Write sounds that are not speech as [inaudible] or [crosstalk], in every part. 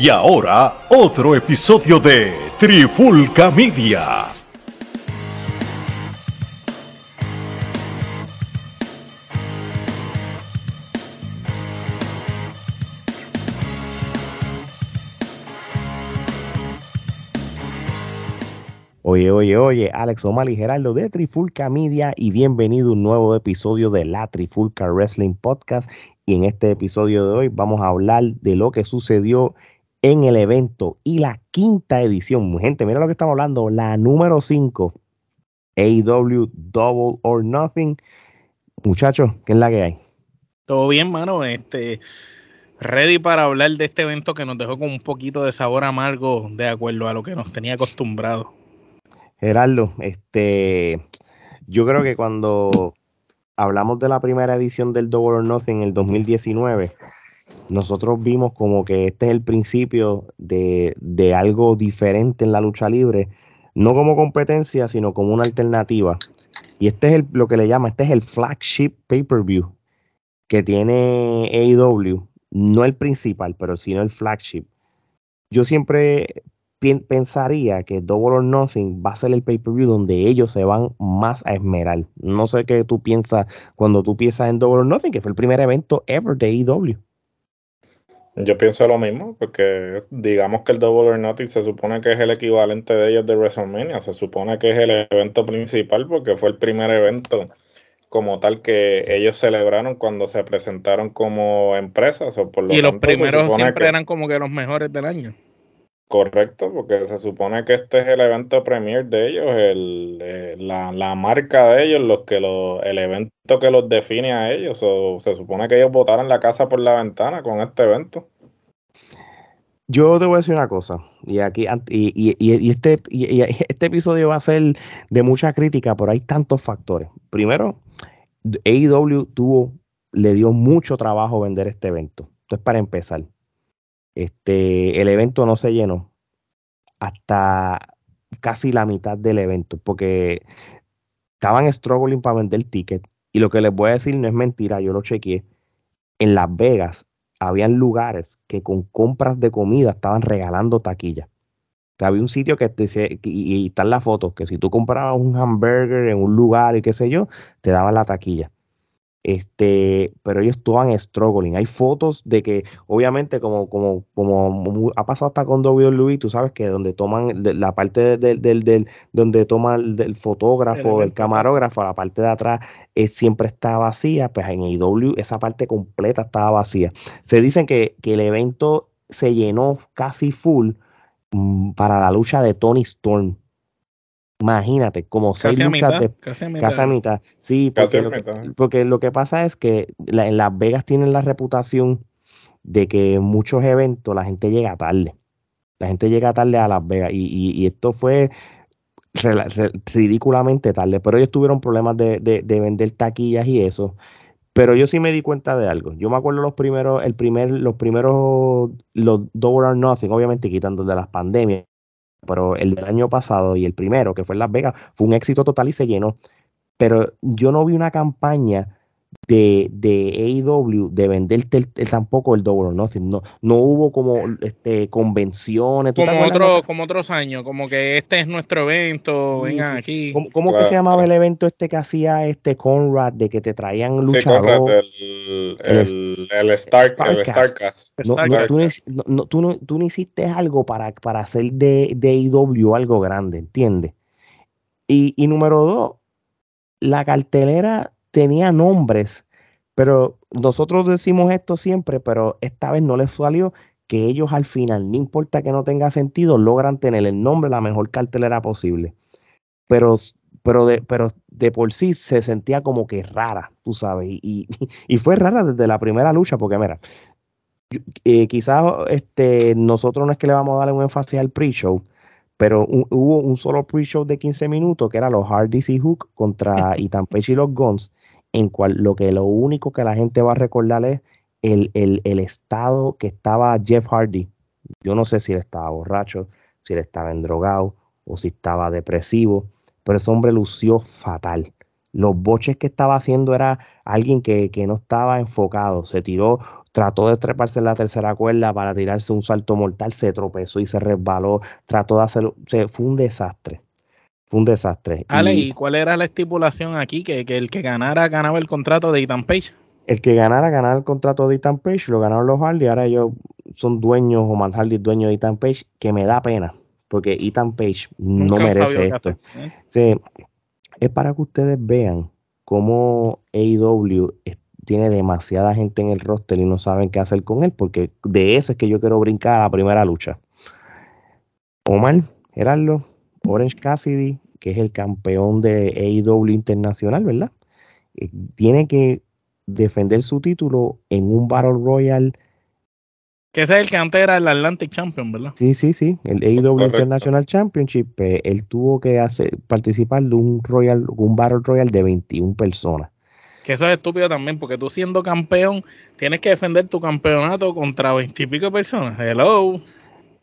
Y ahora, otro episodio de Trifulca Media. Oye, oye, oye, Alex Omar y Gerardo de Trifulca Media y bienvenido a un nuevo episodio de la Trifulca Wrestling Podcast. Y en este episodio de hoy vamos a hablar de lo que sucedió en el evento y la quinta edición. Gente, mira lo que estamos hablando, la número 5, AEW Double or Nothing. Muchachos, ¿qué es la que hay? Todo bien, mano. Este, ready para hablar de este evento que nos dejó con un poquito de sabor amargo de acuerdo a lo que nos tenía acostumbrado. Gerardo, este, yo creo que cuando hablamos de la primera edición del Double or Nothing en el 2019, nosotros vimos como que este es el principio de, de algo diferente en la lucha libre, no como competencia, sino como una alternativa. Y este es el, lo que le llama, este es el flagship pay-per-view que tiene AEW, no el principal, pero sino el flagship. Yo siempre pensaría que Double or Nothing va a ser el pay-per-view donde ellos se van más a esmerar. No sé qué tú piensas cuando tú piensas en Double or Nothing, que fue el primer evento ever de AEW. Yo pienso lo mismo, porque digamos que el Double or Nothing se supone que es el equivalente de ellos de WrestleMania, se supone que es el evento principal porque fue el primer evento como tal que ellos celebraron cuando se presentaron como empresas. O por y los primeros siempre eran como que los mejores del año. Correcto, porque se supone que este es el evento premier de ellos, el, eh, la, la, marca de ellos, los que lo, el evento que los define a ellos. O se supone que ellos botaron la casa por la ventana con este evento. Yo te voy a decir una cosa, y aquí y, y, y este, y, este episodio va a ser de mucha crítica, pero hay tantos factores. Primero, AEW tuvo, le dio mucho trabajo vender este evento. Entonces, para empezar, este, el evento no se llenó hasta casi la mitad del evento, porque estaban struggling para vender ticket. Y lo que les voy a decir no es mentira, yo lo chequeé. En Las Vegas habían lugares que con compras de comida estaban regalando taquilla. había un sitio que te y, y están las fotos, que si tú comprabas un hamburger en un lugar y qué sé yo, te daban la taquilla. Este, pero ellos estaban struggling. Hay fotos de que, obviamente, como, como, como ha pasado hasta con WWE, tú sabes que donde toman la parte del, del, donde toma el, fotógrafo, el, camarógrafo, la parte de atrás eh, siempre está vacía, pues en IW esa parte completa estaba vacía. Se dicen que, que el evento se llenó casi full mm, para la lucha de Tony Storm Imagínate, como seis luchas de casi a mitad. Sí, porque, lo, que, porque lo que pasa es que en Las Vegas tienen la reputación de que muchos eventos la gente llega tarde. La gente llega tarde a Las Vegas y, esto fue ridículamente tarde, pero ellos tuvieron problemas de, de, vender taquillas y eso. Pero yo sí me di cuenta de algo. Yo me acuerdo los primeros, el primer, los primeros, los Double or Nothing, obviamente quitando de las pandemias, pero el del año pasado y el primero, que fue en Las Vegas, fue un éxito total y se llenó. Pero yo no vi una campaña de, de AEW de venderte tampoco el Double or Nothing. No, no hubo como este, convenciones. Como, otro, como otros años, como que este es nuestro evento, vengan aquí. ¿Cómo, que se llamaba el evento este que hacía este Conrad, de que te traían luchadores? el, el, Starcast. No, tú, no, tú no hiciste algo para, para hacer de, de AEW algo grande, ¿entiendes? Y, y número dos, la cartelera tenía nombres, pero nosotros decimos esto siempre, pero esta vez no les salió que ellos al final, no importa que no tenga sentido, logran tener el nombre, la mejor cartelera posible. Pero, pero, de, pero de por sí se sentía como que rara, tú sabes, y, y fue rara desde la primera lucha, porque mira, eh, quizás este, nosotros no es que le vamos a dar un énfasis al pre-show, pero hubo un solo pre-show de 15 minutos que era los Hardys y Hook contra [laughs] Itampechi y los Guns, en cual lo que lo único que la gente va a recordar es el, el, estado que estaba Jeff Hardy. Yo no sé si él estaba borracho, si él estaba endrogado o si estaba depresivo, pero ese hombre lució fatal. Los boches que estaba haciendo era alguien que, que no estaba enfocado. Se tiró, trató de treparse en la tercera cuerda para tirarse un salto mortal, se tropezó y se resbaló. Trató de hacerlo. Se, fue un desastre. Fue un desastre. Ale, ¿y cuál era la estipulación aquí? Que, que el que ganara ganaba el contrato de Ethan Page. El que ganara ganaba el contrato de Ethan Page, lo ganaron los Hardy, ahora ellos son dueños, o Man Hardy es dueño de Ethan Page, que me da pena, porque Ethan Page no merece esto. hacer, ¿eh? Sí, es para que ustedes vean cómo AEW tiene demasiada gente en el roster y no saben qué hacer con él, porque de eso es que yo quiero brincar a la primera lucha. Omar, Gerardo, Orange Cassidy, que es el campeón de AEW internacional, ¿verdad? Eh, Tiene que defender su título en un Battle Royale. Que ese es el que antes era el Atlantic Champion, ¿verdad? Sí, sí, sí, el AEW Correcto. International Championship. eh, él tuvo que hacer, participar de un Royal, un Battle Royale de 21 personas. Que eso es estúpido también, porque tú siendo campeón, tienes que defender tu campeonato contra veintipico de personas. Hello.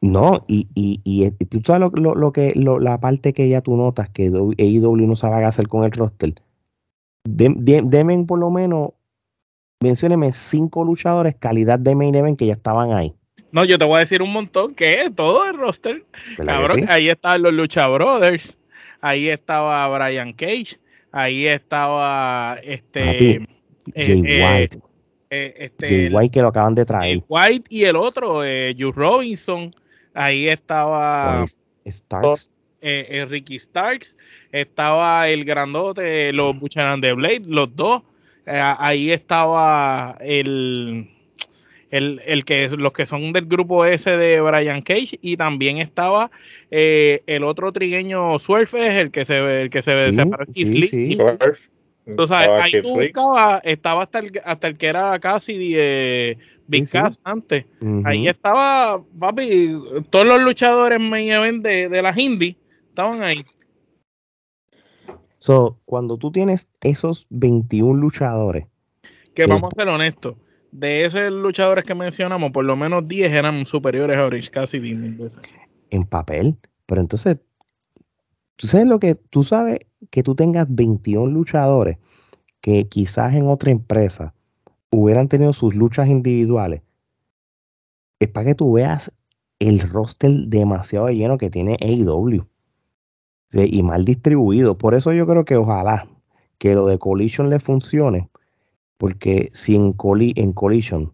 No, y, y, y, y tú sabes lo, lo- lo que, lo- la parte que ya tú notas que AEW no sabe qué hacer con el roster. Dem- dem- Demen por lo menos, mencióneme cinco luchadores calidad de main event que ya estaban ahí. No, yo te voy a decir un montón que todo el roster. ¿verdad que Cabrón, sí? ahí estaban los Lucha Brothers, ahí estaba Brian Cage, ahí estaba este, Papi, eh, Jay eh, White, eh, este, Jay White que lo acaban de traer. White y el otro, eh, Juice Robinson, ahí estaba Starks, eh, eh, Ricky Starks, estaba el grandote, los Buchanan de Blade, los dos, Eh, ahí estaba el, el, el que es, los que son del grupo ese de Brian Cage. Y también estaba eh, el otro trigueño Swerve, el que se el que se Sí, separó sí, sí. Estaba ahí tú buscabas, estaba hasta el, hasta el que era casi de Big Sí, sí. Cass antes. Ahí estaba, papi, todos los luchadores main de, de las indies estaban ahí. So, cuando tú tienes esos 21 luchadores, Que vamos a ser honestos, de esos luchadores que mencionamos, por lo menos 10 eran superiores a Orange Cassidy mil veces. en papel, pero entonces, tú sabes lo que, tú sabes que tú tengas 21 luchadores que quizás en otra empresa hubieran tenido sus luchas individuales, es para que tú veas el roster demasiado lleno que tiene AEW y mal distribuido. Por eso yo creo que ojalá que lo de Collision le funcione, porque si en, Colli- en Collision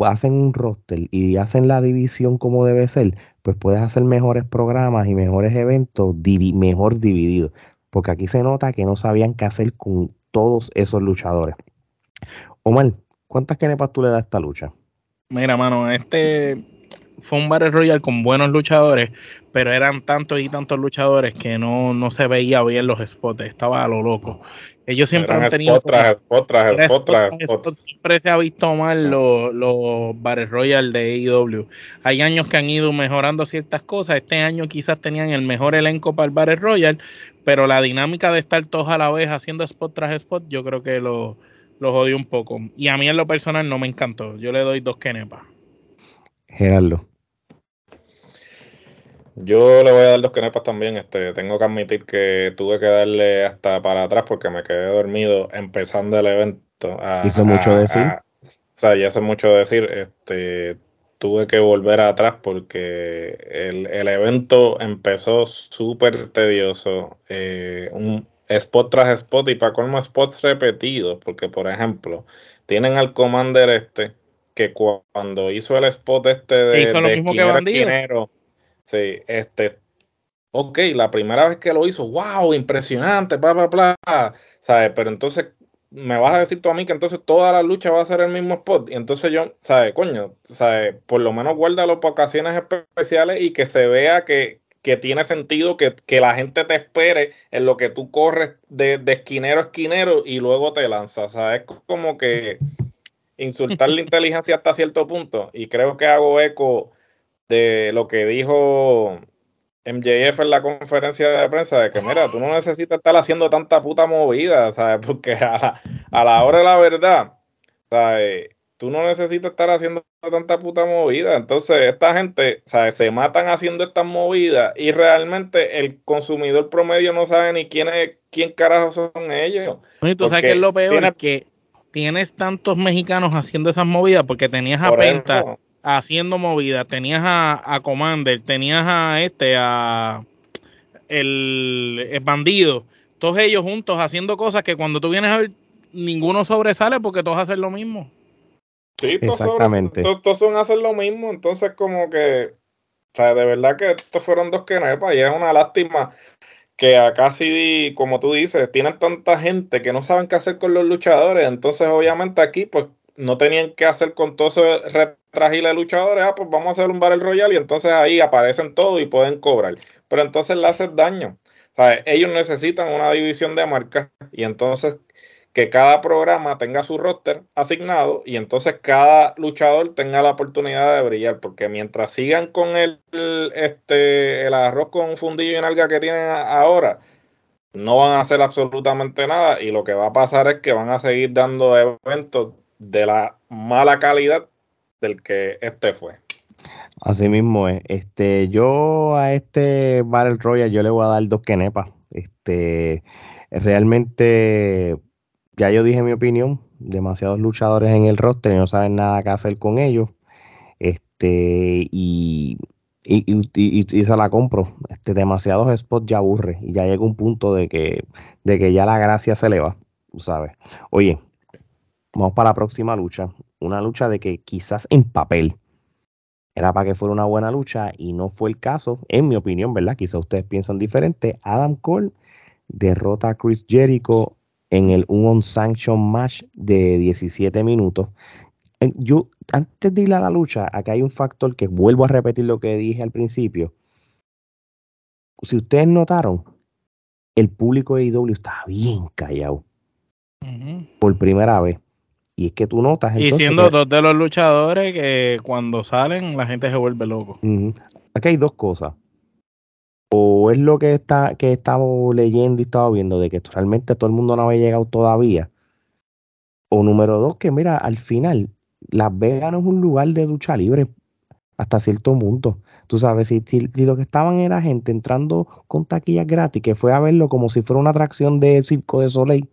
hacen un roster y hacen la división como debe ser, pues puedes hacer mejores programas y mejores eventos divi- mejor divididos. Porque aquí se nota que no sabían qué hacer con todos esos luchadores. Omar, ¿cuántas kenepas tú le das a esta lucha? Mira, mano, este fue un Battle Royale con buenos luchadores, pero eran tantos y tantos luchadores que no, no se veía bien los spots, estaba a lo loco. Ellos siempre Eran han tenido spot tras spot tras Era spot tras spot tras spot. spot. Siempre se ha visto mal los, los Battle Royale de AEW. Hay años que han ido mejorando ciertas cosas. Este año quizás tenían el mejor elenco para el Battle Royale, pero la dinámica de estar todos a la vez haciendo spot tras spot, yo creo que lo, lo jodió un poco. Y a mí en lo personal no me encantó. Yo le doy dos kenepas. Gerardo. Yo le voy a dar dos kenepas también. Este, tengo que admitir que tuve que darle hasta para atrás porque me quedé dormido empezando el evento. A- Hizo mucho a- decir. a- o sea, ya hace mucho decir. Este, tuve que volver atrás porque el, el evento empezó súper tedioso. eh, un spot tras spot y para colmo spots repetidos. Porque, por ejemplo, tienen al Commander este que cu- cuando hizo el spot este de, hizo lo de mismo que Bandido. Sí, este, ok, la primera vez que lo hizo, wow, impresionante, bla, bla, bla, ¿sabes? Pero entonces me vas a decir tú a mí que entonces toda la lucha va a ser el mismo spot. Y entonces yo, ¿sabes? Coño, ¿sabes? Por lo menos guárdalo para ocasiones especiales y que se vea que, que tiene sentido que, que la gente te espere en lo que tú corres de, de esquinero a esquinero y luego te lanzas, ¿sabes? Como que insultar la inteligencia hasta cierto punto. Y creo que hago eco de lo que dijo MJF en la conferencia de prensa, de que mira, tú no necesitas estar haciendo tanta puta movida, ¿sabes? [laughs] Porque a la, a la hora de la verdad, ¿sabes? Tú no necesitas estar haciendo tanta puta movida. Entonces, esta gente, ¿sabes? Se matan haciendo estas movidas y realmente el consumidor promedio no sabe ni quién es, quién carajo son ellos. Y tú sabes que es lo peor, que tienes tantos mexicanos haciendo esas movidas porque tenías a Penta haciendo movidas, tenías a, Commander, tenías a este, a el, el bandido, todos ellos juntos haciendo cosas que cuando tú vienes a ver, ninguno sobresale porque todos hacen lo mismo. Sí, todos, Exactamente. todos, son hacer lo mismo, entonces como que, o sea, de verdad que estos fueron dos que y es una lástima que acá sí, como tú dices, tienen tanta gente que no saben qué hacer con los luchadores, entonces obviamente aquí pues no tenían que hacer con todo ese retragile de luchadores, ah, pues vamos a hacer un Battle Royal y entonces ahí aparecen todos y pueden cobrar, pero entonces le haces daño. Sea, ellos necesitan una división de marcas y entonces que cada programa tenga su roster asignado y entonces cada luchador tenga la oportunidad de brillar, porque mientras sigan con el, este, el arroz con fundillo y nalga que tienen ahora, no van a hacer absolutamente nada y lo que va a pasar es que van a seguir dando eventos de la mala calidad del que este fue. Así mismo es. Este, yo a este Battle Royale yo le voy a dar dos quenepas. Este, realmente ya yo dije mi opinión, demasiados luchadores en el roster y no saben nada que hacer con ellos. Este, y, y, se la compro. Este, demasiados spots ya aburre. Y ya llega un punto de que, de que ya la gracia se le va, sabes. Oye, vamos para la próxima lucha. Una lucha de que quizás en papel era para que fuera una buena lucha y no fue el caso, en mi opinión, ¿verdad? Quizás ustedes piensan diferente. Adam Cole derrota a Chris Jericho en el un on-sanction match de 17 minutos. Yo, antes de ir a la lucha, acá hay un factor que vuelvo a repetir lo que dije al principio. Si ustedes notaron, el público de IW está bien callado. Por primera vez. Y es que tú notas. y siendo dos de los luchadores que cuando salen la gente se vuelve loco. Aquí hay dos cosas o es lo que está que estamos leyendo y estamos viendo de que realmente todo el mundo no había llegado todavía. O número dos, que mira, al final, Las Vegas no es un lugar de ducha libre hasta cierto punto. Tú sabes, si, lo que estaban era gente entrando con taquillas gratis, que fue a verlo como si fuera una atracción de Circo de Soleil.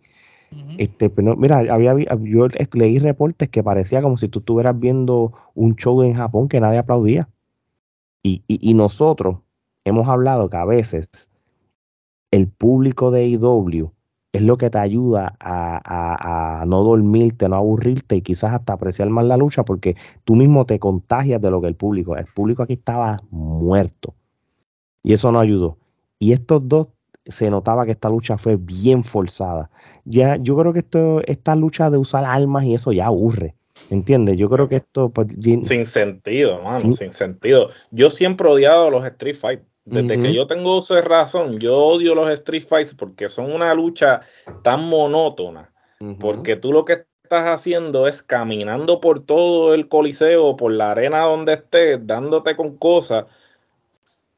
Este, pero mira, había, yo leí reportes que parecía como si tú estuvieras viendo un show en Japón que nadie aplaudía. Y, y, y nosotros, hemos hablado que a veces el público de IW es lo que te ayuda a, no dormirte, no aburrirte y quizás hasta apreciar más la lucha porque tú mismo te contagias de lo que el público. El público aquí estaba muerto y eso no ayudó. Y estos dos se notaba que esta lucha fue bien forzada. Ya, yo creo que esto, esta lucha de usar armas y eso ya aburre. ¿Entiendes? Yo creo que esto. Pues, sin sentido, mano, sin sentido. Yo siempre he odiado los Street Fight. Desde que yo tengo uso de razón, yo odio los Street Fights porque son una lucha tan monótona. Porque tú lo que estás haciendo es caminando por todo el coliseo, por la arena donde estés, dándote con cosas.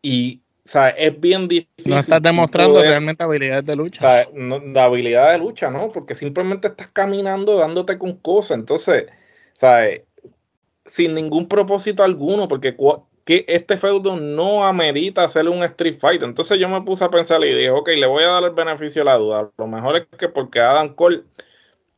Y, o sea, es bien difícil. No estás demostrando realmente habilidades de lucha. O sea, no, habilidad de lucha, ¿no? Porque simplemente estás caminando, dándote con cosas. Entonces, ¿sabes? Sin ningún propósito alguno, porque que este feudo no amerita hacerle un Street Fight. Entonces yo me puse a pensar y dije, ok, le voy a dar el beneficio de la duda. Lo mejor es que porque Adam Cole,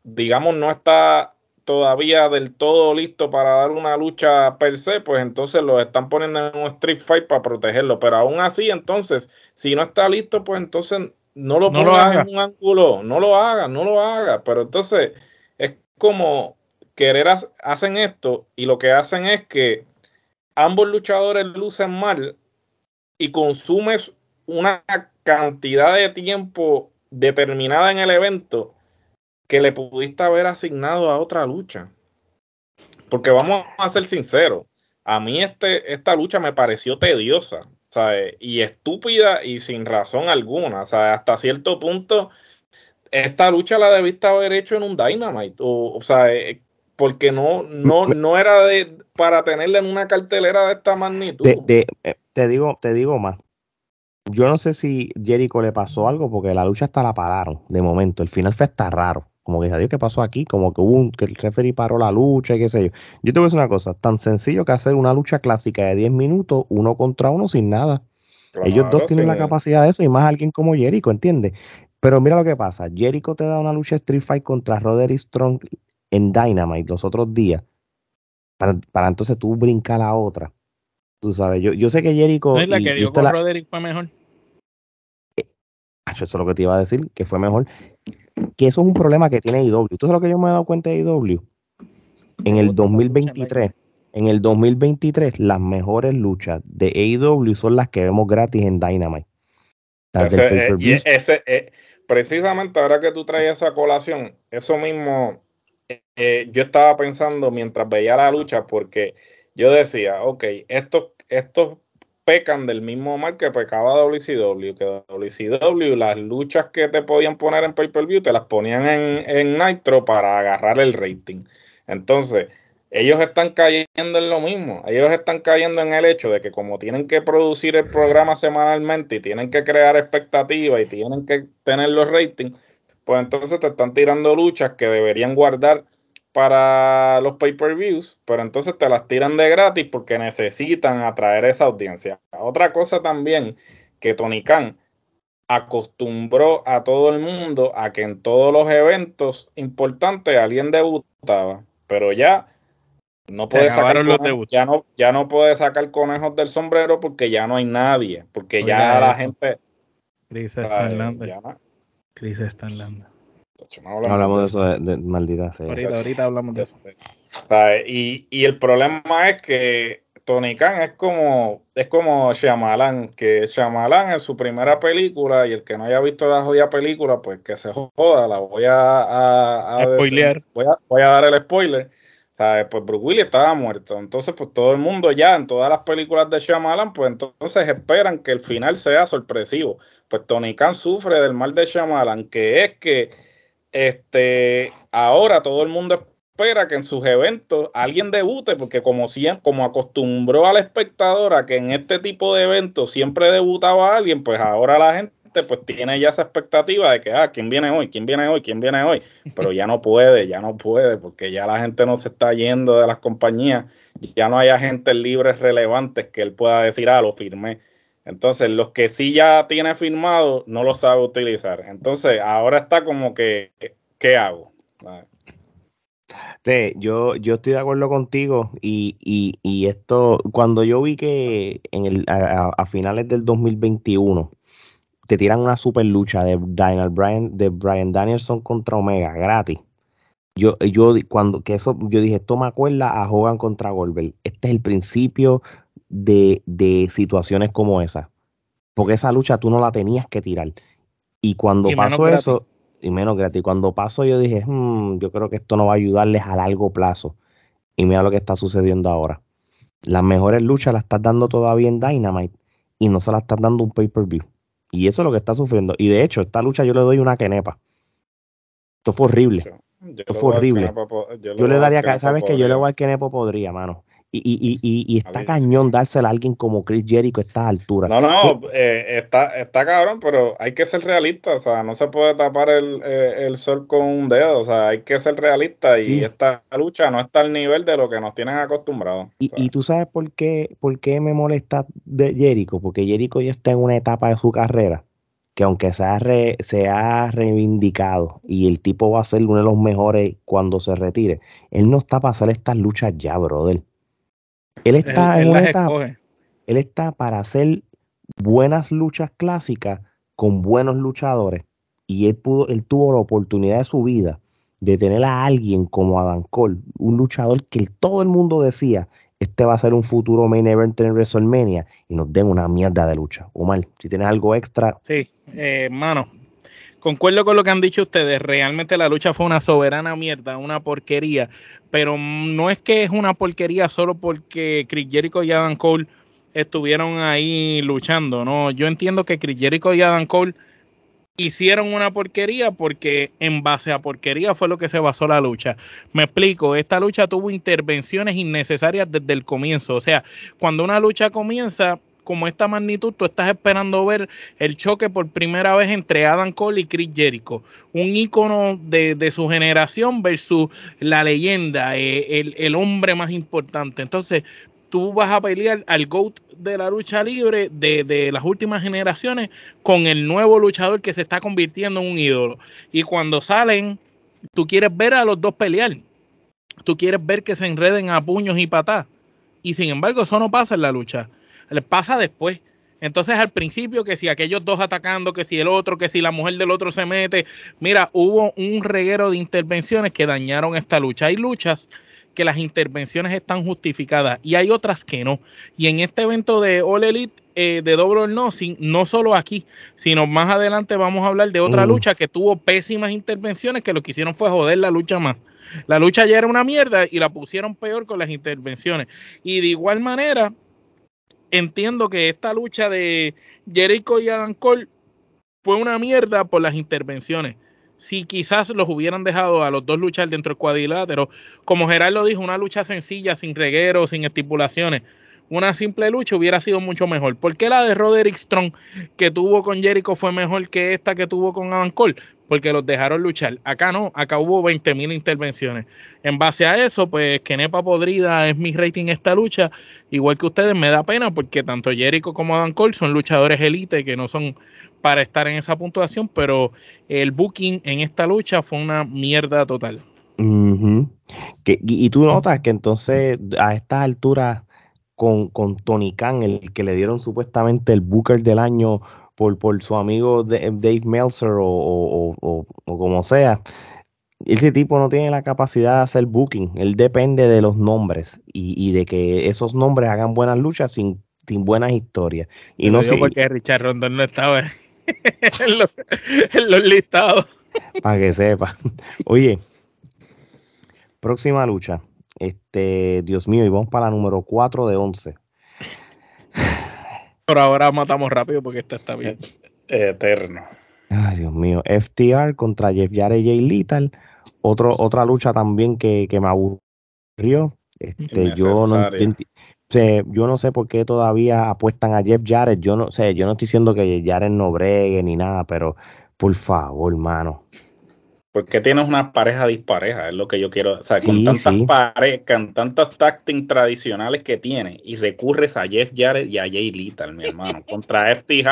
digamos, no está todavía del todo listo para dar una lucha per se, pues entonces lo están poniendo en un Street Fight para protegerlo. Pero aún así, entonces, si no está listo, pues entonces no lo pongas en un ángulo, no lo haga, no lo haga. Pero entonces es como querer hacen esto y lo que hacen es que ambos luchadores lucen mal y consumes una cantidad de tiempo determinada en el evento que le pudiste haber asignado a otra lucha. Porque vamos a ser sinceros, a mí este, esta lucha me pareció tediosa y estúpida y sin razón alguna. Hasta cierto punto, esta lucha la debiste haber hecho en un Dynamite. O, o sea, eh, porque no, no, no era de, para tenerla en una cartelera de esta magnitud. Eh, te digo, te digo más. Yo no sé si Jericho le pasó algo porque la lucha hasta la pararon de momento. El final fue hasta raro. Como que, Dios, ¿qué pasó aquí? Como que hubo un, que el referee paró la lucha y qué sé yo. Yo te voy a decir una cosa, tan sencillo que hacer una lucha clásica de 10 minutos, uno contra uno sin nada. Ellos dos tienen la capacidad de eso y más alguien como Jericho, ¿entiendes? Pero mira lo que pasa, Jericho te da una lucha Street Fight contra Roderick Strong en Dynamite los otros días, para, entonces tú brincar a la otra. Tú sabes, yo, yo sé que Jericho... ¿No es la que dio con Roderick fue mejor? Eh, eso es lo que te iba a decir, que fue mejor que eso es un problema que tiene IW. ¿Tú sabes lo que yo me he dado cuenta de IW? En el 2023, en el 2023, las mejores luchas de AEW son las que vemos gratis en Dynamite. Ese, eh, precisamente ahora que tú traes esa colación, eso mismo eh, yo estaba pensando mientras veía la lucha, porque yo decía, ok, estos, estos pecan del mismo mal que pecaba WCW, que WCW las luchas que te podían poner en pay-per-view te las ponían en, en Nitro para agarrar el rating. Entonces, ellos están cayendo en lo mismo. Ellos están cayendo en el hecho de que como tienen que producir el programa semanalmente y tienen que crear expectativas y tienen que tener los ratings, pues entonces te están tirando luchas que deberían guardar para los pay-per-views, pero entonces te las tiran de gratis porque necesitan atraer esa audiencia. Otra cosa también que Tony Khan acostumbró a todo el mundo a que en todos los eventos importantes alguien debutaba, pero ya no puede sacar ya no ya no puede sacar conejos del sombrero porque ya no hay nadie, porque ya la gente Cris está en Cris está en no hablamos, de eso, de, maldita Ahorita, hablamos de eso. Y, y, el problema es que Tony Khan es como es como Shyamalan, que Shyamalan en su primera película, y el que no haya visto la jodida película, pues que se joda, la voy a, a, a voy, a, voy a dar el spoiler. Pues Bruce Willis estaba muerto. Entonces, pues todo el mundo ya en todas las películas de Shyamalan, pues entonces esperan que el final sea sorpresivo. Pues Tony Khan sufre del mal de Shyamalan, que es que este, ahora todo el mundo espera que en sus eventos alguien debute, porque como, como acostumbró al espectador a que en este tipo de eventos siempre debutaba alguien, pues ahora la gente pues tiene ya esa expectativa de que, ah, ¿quién viene hoy? ¿Quién viene hoy? ¿Quién viene hoy? Pero ya no puede, ya no puede, porque ya la gente no se está yendo de las compañías, ya no hay agentes libres relevantes que él pueda decir, ah, lo firmé. Entonces, los que sí ya tiene firmado, no lo sabe utilizar. Entonces, ahora está como que, ¿qué hago? yo, yo estoy de acuerdo contigo y, y, y esto, cuando yo vi que en el, a, finales del 2021 te tiran una super lucha de Daniel Bryan, de Brian Danielson contra Omega gratis. Yo, yo cuando que eso, yo dije, esto me acuerda a Hogan contra Goldberg. Este es el principio de, situaciones como esa. Porque esa lucha tú no la tenías que tirar. Y cuando pasó eso, y menos gratis, cuando pasó yo dije, hmm, yo creo que esto no va a ayudarles a largo plazo. Y mira lo que está sucediendo ahora. Las mejores luchas las estás dando todavía en Dynamite y no se las estás dando un pay-per-view. Y eso es lo que está sufriendo. Y de hecho, esta lucha yo le doy una quenepa. Esto fue horrible. Esto fue horrible. yo, le daría, ¿sabes que Yo le voy al Kenepo podría, mano. Y, y, y, y está cañón dársela a alguien como Chris Jericho a esta altura. No, no, eh, está, está cabrón, pero hay que ser realista. O sea, no se puede tapar el, eh, el sol con un dedo. O sea, hay que ser realista. Y esta lucha no está al nivel de lo que nos tienen acostumbrados. Y, tú sabes por qué, por qué me molesta de Jericho. Porque Jericho ya está en una etapa de su carrera que aunque se ha, se ha reivindicado y el tipo va a ser uno de los mejores cuando se retire, él no está para hacer estas luchas ya, brother. Él está en una él está para hacer buenas luchas clásicas con buenos luchadores y él pudo, él tuvo la oportunidad de su vida de tener a alguien como Adam Cole, un luchador que todo el mundo decía, este va a ser un futuro main event en WrestleMania y nos den una mierda de lucha. Omar, si tienes algo extra. Sí, hermano, eh, concuerdo con lo que han dicho ustedes, realmente la lucha fue una soberana mierda, una porquería, pero no es que es una porquería solo porque Chris Jericho y Adam Cole estuvieron ahí luchando, no, yo entiendo que Chris Jericho y Adam Cole hicieron una porquería porque en base a porquería fue lo que se basó la lucha. Me explico, esta lucha tuvo intervenciones innecesarias desde el comienzo, o sea, cuando una lucha comienza, como esta magnitud, tú estás esperando ver el choque por primera vez entre Adam Cole y Chris Jericho, un ícono de, su generación versus la leyenda, eh, el, hombre más importante. Entonces, tú vas a pelear al GOAT de la lucha libre de, de, las últimas generaciones con el nuevo luchador que se está convirtiendo en un ídolo. Y cuando salen, tú quieres ver a los dos pelear. Tú quieres ver que se enreden a puños y patas. Y sin embargo, eso no pasa en la lucha le pasa después. Entonces al principio que si aquellos dos atacando, que si el otro, que si la mujer del otro se mete, mira, hubo un reguero de intervenciones que dañaron esta lucha. Hay luchas que las intervenciones están justificadas y hay otras que no. Y en este evento de All Elite eh, de Double or Nothing, no solo aquí, sino más adelante vamos a hablar de otra mm. lucha que tuvo pésimas intervenciones que lo que hicieron fue joder la lucha más. La lucha ya era una mierda y la pusieron peor con las intervenciones. Y de igual manera, entiendo que esta lucha de Jericho y Adam Cole fue una mierda por las intervenciones. Si quizás los hubieran dejado a los dos luchar dentro del cuadrilátero, como Gerardo dijo, una lucha sencilla, sin regueros, sin estipulaciones, una simple lucha hubiera sido mucho mejor. ¿Por qué la de Roderick Strong que tuvo con Jericho fue mejor que esta que tuvo con Adam Cole? Porque los dejaron luchar. Acá no, acá hubo 20.000 intervenciones. En base a eso, pues que Nepa Podrida es mi rating esta lucha. Igual que ustedes, me da pena porque tanto Jericho como Adam Cole son luchadores elite que no son para estar en esa puntuación, pero el booking en esta lucha fue una mierda total. y, tú notas que entonces a estas alturas con, con Tony Khan, el que le dieron supuestamente el Booker del año por, por su amigo Dave Meltzer o, como sea. Ese tipo no tiene la capacidad de hacer booking. Él depende de los nombres y, de que esos nombres hagan buenas luchas sin, sin buenas historias. Y no sé porque Richard Rondon no estaba [laughs] en los, en los listados. Para que sepa. Oye, próxima lucha. Este, Dios mío, y vamos para la número 4 de 11. Pero ahora matamos rápido porque esta está bien. Eterno. Ay, Dios mío. FTR contra Jeff Jarrett y Jay Little. Otro, otra lucha también que, me aburrió. Este, yo no yo no sé por qué todavía apuestan a Jeff Jarrett. Yo no sé, yo no estoy diciendo que Jarrett no bregue ni nada, pero por favor, hermano. Porque tienes una pareja dispareja, es lo que yo quiero. O sea, con tantas parejas, con tantos tacting tradicionales que tiene, y recurres a Jeff Jarrett y a Jay Little, mi hermano, [laughs] contra FT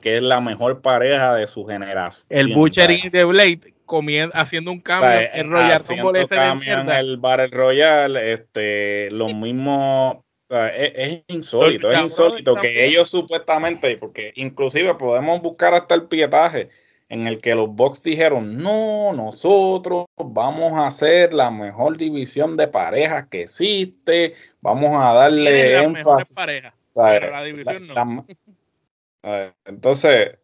que es la mejor pareja de su generación. El Butcher y The Blade comiendo, haciendo un cambio en Royal Rumble cambio en el Battle Royale, este, lo mismo es, es, insólito, es insólito que ellos supuestamente, porque inclusive podemos buscar hasta el pietaje en el que los Bucks dijeron, no, nosotros vamos a hacer la mejor división de parejas que existe, vamos a darle énfasis. la división no. entonces,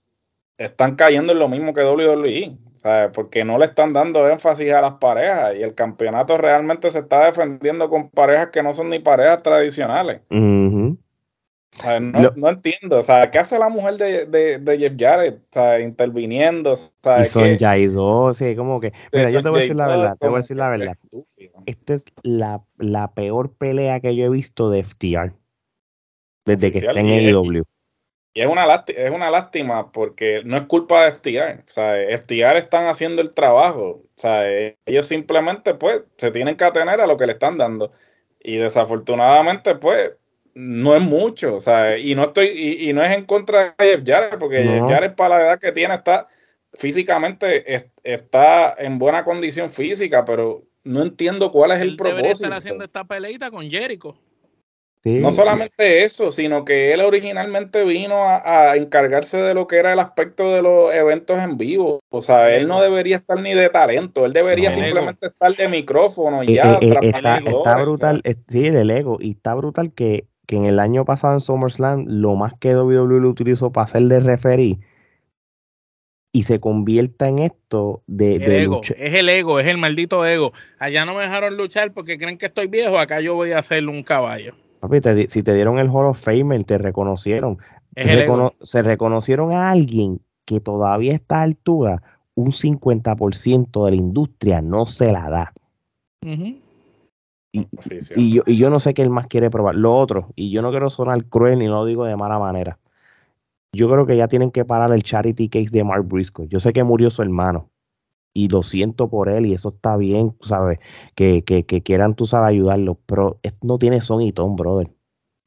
están cayendo en lo mismo que WWE, porque no le están dando énfasis a las parejas y el campeonato realmente se está defendiendo con parejas que no son ni parejas tradicionales. No, entiendo, o sea, ¿qué hace la mujer de, de, Jeff Jarrett? O sea, interviniendo. y son ya dos, sí, como que. Mira, yo te voy a decir la verdad, te voy a decir la verdad. Esta es la, la, peor pelea que yo he visto de FTR desde que está en AEW. Y es una, lástima, es una lástima porque no es culpa de FTR. O sea, FTR están haciendo el trabajo. O sea, ellos simplemente, pues, se tienen que atener a lo que le están dando. Y desafortunadamente, pues, no es mucho, o sea, y no estoy, y, no es en contra de Jeff Jarrett, porque Jeff Jarrett para la edad que tiene está físicamente está en buena condición física, pero no entiendo cuál es el propósito. Debería estar haciendo esta peleita con Jericho. No solamente eso, sino que él originalmente vino a, encargarse de lo que era el aspecto de los eventos en vivo. O sea, él no debería estar ni de talento, él debería simplemente estar de micrófono y eh, ya. Eh, eh, está, está, brutal, sí, del ego, y está brutal que que en el año pasado en SummerSlam lo más que WWE lo utilizó para hacer de referí y se convierta en esto de, ego, Es el ego, es el maldito ego. Allá no me dejaron luchar porque creen que estoy viejo, acá yo voy a hacer un caballo. Papi, si te dieron el Hall of Fame, te reconocieron. se reconocieron a alguien que todavía está a altura, un 50% de la industria no se la da. Y, y, yo, y yo no sé qué él más quiere probar. Lo otro, y yo no quiero sonar cruel ni lo digo de mala manera. Yo creo que ya tienen que parar el charity case de Mark Briscoe. Yo sé que murió su hermano y lo siento por él y eso está bien, ¿sabes? Que, que, que quieran, tú sabes, ayudarlo, pero no tiene son y ton, brother.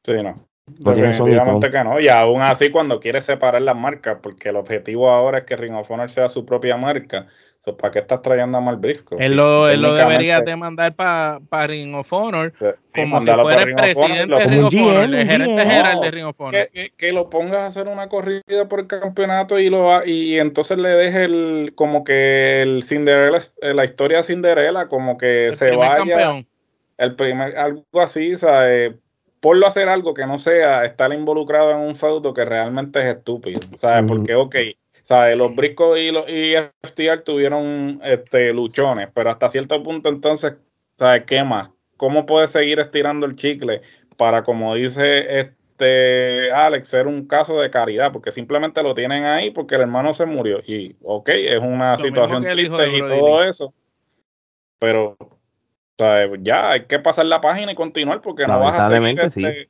Sí, no. Definitivamente que no. Y aún así, cuando quiere separar las marcas, porque el objetivo ahora es que Ring of Honor sea su propia marca, ¿para qué estás trayendo a Mal Briscoe? Él, lo, él lo debería de mandar para pa Ring of Honor como si fuera el presidente de Ring of Honor, el gerente general de Ring of Honor. Que, lo pongas a hacer una corrida por el campeonato y lo y entonces le deje el como que el Cinderella, la historia de Cinderella, como que se vaya. Campeón. El primer, algo así, ¿sabes? Ponlo a hacer algo que no sea estar involucrado en un feudo que realmente es estúpido, ¿sabes? Porque, ok, ¿sabes? Los Briscoe y los y FTR tuvieron este, luchones, pero hasta cierto punto entonces, ¿sabes qué más? ¿Cómo puedes seguir estirando el chicle para, como dice este Alex, ser un caso de caridad? Porque simplemente lo tienen ahí porque el hermano se murió. Y, ok, es una situación triste y todo eso. Pero, ¿sabes? ya hay que pasar la página y continuar porque no vas a seguir este,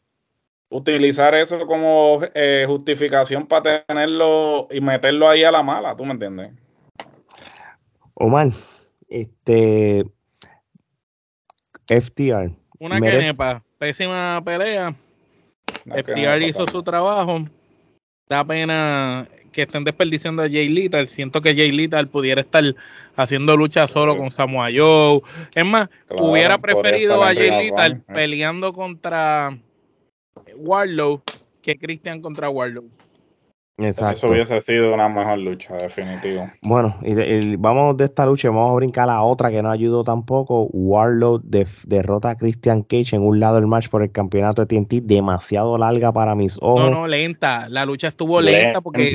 utilizar eso como eh, justificación para tenerlo y meterlo ahí a la mala, ¿tú me entiendes? Omar, este FTR. Una quenepa, pésima pelea. FTR hizo su trabajo. Da pena que estén desperdiciando a Jay Little. Siento que Jay Little pudiera estar haciendo lucha solo con Samoa Joe. Es más, hubiera preferido a Jay Little peleando contra Warlow que Christian contra Warlow. Eso hubiese sido una mejor lucha, definitivo. Bueno, y, vamos de esta lucha, vamos a brincar a la otra que no ayudó tampoco. Warlow derrota a Christian Cage en un lado del match por el campeonato de TNT, demasiado larga para mis ojos. No, no, lenta. La lucha estuvo lenta, porque.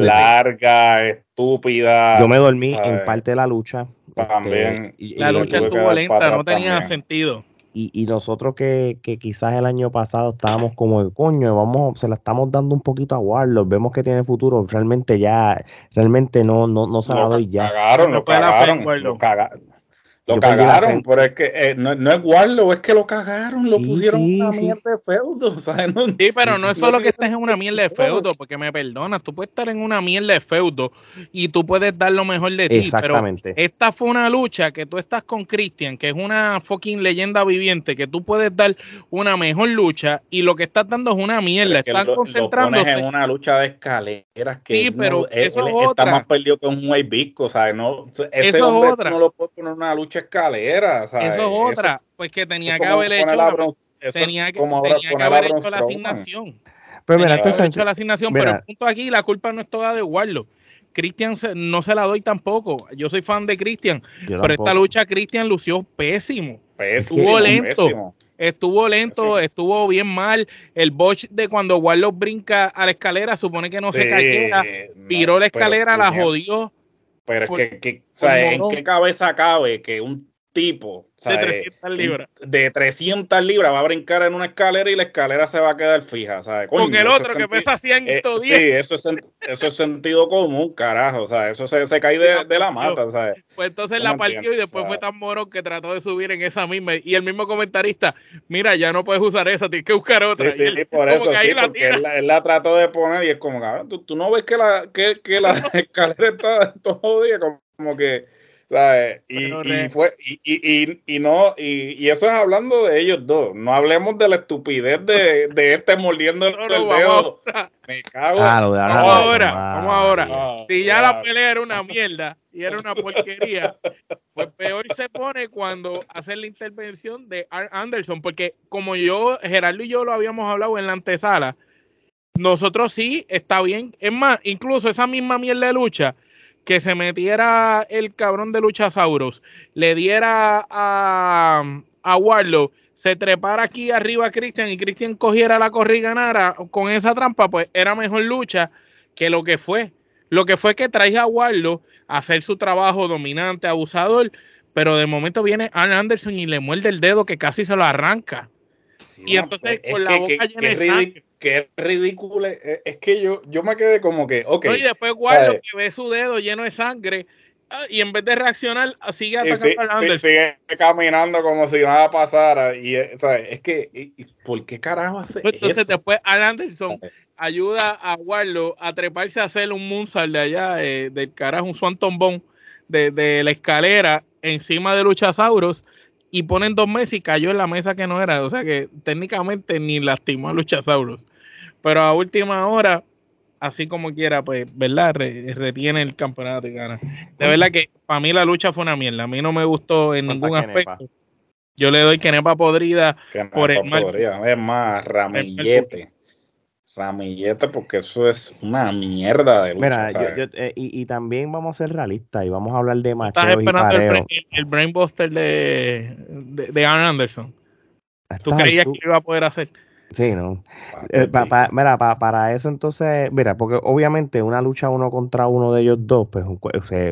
larga, estúpida. Yo me dormí en parte de la lucha. También. Este, la lucha estuvo lenta, no tenía sentido y, nosotros que, quizás el año pasado estábamos como el coño, vamos, se la estamos dando un poquito a Warlock, vemos que tiene futuro, realmente ya, realmente no, no, no se la doy ya. Cagaron, lo cagaron, lo cagaron. Lo cagaron, pero es que eh, no, no, es Warlow, es que lo cagaron, lo pusieron en una mierda de feudo. [laughs] sí, pero no es solo que estés en una mierda de feudo, porque me perdonas, tú puedes estar en una mierda de feudo y tú puedes dar lo mejor de ti. Exactamente. Pero esta fue una lucha que tú estás con Christian, que es una fucking leyenda viviente, que tú puedes dar una mejor lucha y lo que estás dando es una mierda. Están concentrándose. en una lucha de escaleras que sí, pero eso es está más perdido que un ¿sabes? No, ese eso es otra. no lo puede poner en una lucha escalera. Eso es otra, pues que tenía que haber hecho, tenía que, tenía que haber hecho la asignación. Pero mira, hecho la asignación, pero el punto aquí, la culpa no es toda de Warlock. Cristian no se la doy tampoco. Yo soy fan de Cristian, pero esta lucha Cristian lució pésimo. estuvo lento. Estuvo lento, estuvo bien mal. El botch de cuando Warlock brinca a la escalera, supone que no se cayera. Viró la escalera, la jodió. Pero es que, ¿en qué cabeza cabe que un tipo de 300 libras de 300 libras va a brincar en una escalera y la escalera se va a quedar fija, ¿sabes? Con el otro que pesa 110. Eh, sí, eso es, eso es sentido común, carajo, o sea, eso se, se cae de, de, la mata, ¿sabes? Pues entonces la partió y después fue tan moro que trató de subir en esa misma y el mismo comentarista, mira, ya no puedes usar esa, tienes que buscar otra. Sí, sí, por eso sí, porque él la, trató de poner y es como, cabrón, ¿tú, tú no ves que la, que, que la [laughs] escalera está todo día como, como y, y, fue, y, y, y, no, y, eso es hablando de ellos dos. No hablemos de la estupidez de, de este mordiendo el, dedo. Me cago. Ah, vamos ahora, vamos ahora. si ya la pelea era una mierda y era una porquería, pues peor se pone cuando hace la intervención de Anderson, porque como yo, Gerardo y yo lo habíamos hablado en la antesala, nosotros sí, está bien. Es más, incluso esa misma mierda de lucha que se metiera el cabrón de Luchasauros, le diera a, a Warlow, se trepara aquí arriba a Christian y Christian cogiera la corrida y ganara con esa trampa, pues era mejor lucha que lo que fue. Lo que fue que traía a Warlow a hacer su trabajo dominante, abusador, pero de momento viene Arn Anderson y le muerde el dedo que casi se lo arranca. y entonces con la boca llena de sangre qué ridículo. Es que yo, yo me quedé como que, ok. y después Guardo que ve su dedo lleno de sangre ah, y en vez de reaccionar, sigue atacando a Anderson. Sigue caminando como si nada pasara. Y, eh, es que, ¿por qué carajo hace pues Entonces, después Al Anderson ayuda a Warlock a treparse a hacer un Moonsal de allá, eh, del carajo, un Swanton Bone de, de la escalera encima de Luchasauros y ponen dos meses y cayó en la mesa que no era. O sea que técnicamente ni lastimó a Luchasauros. Pero a última hora, así como quiera, pues, ¿verdad? retiene el campeonato y gana. De verdad que para mí la lucha fue una mierda. A mí no me gustó en ningún aspecto. Yo le doy Kenepa podrida por el mal. Es más, ramillete ramillete porque eso es una mierda de lucha. Mira, yo, eh, y, también vamos a ser realistas y vamos a hablar de y pareo. El, el, brainbuster de, de, de Aaron Anderson. ¿Tú creías que iba a poder hacer? Sí, no. Eh, mira, para eso entonces, mira, porque obviamente una lucha uno contra uno de ellos dos, pues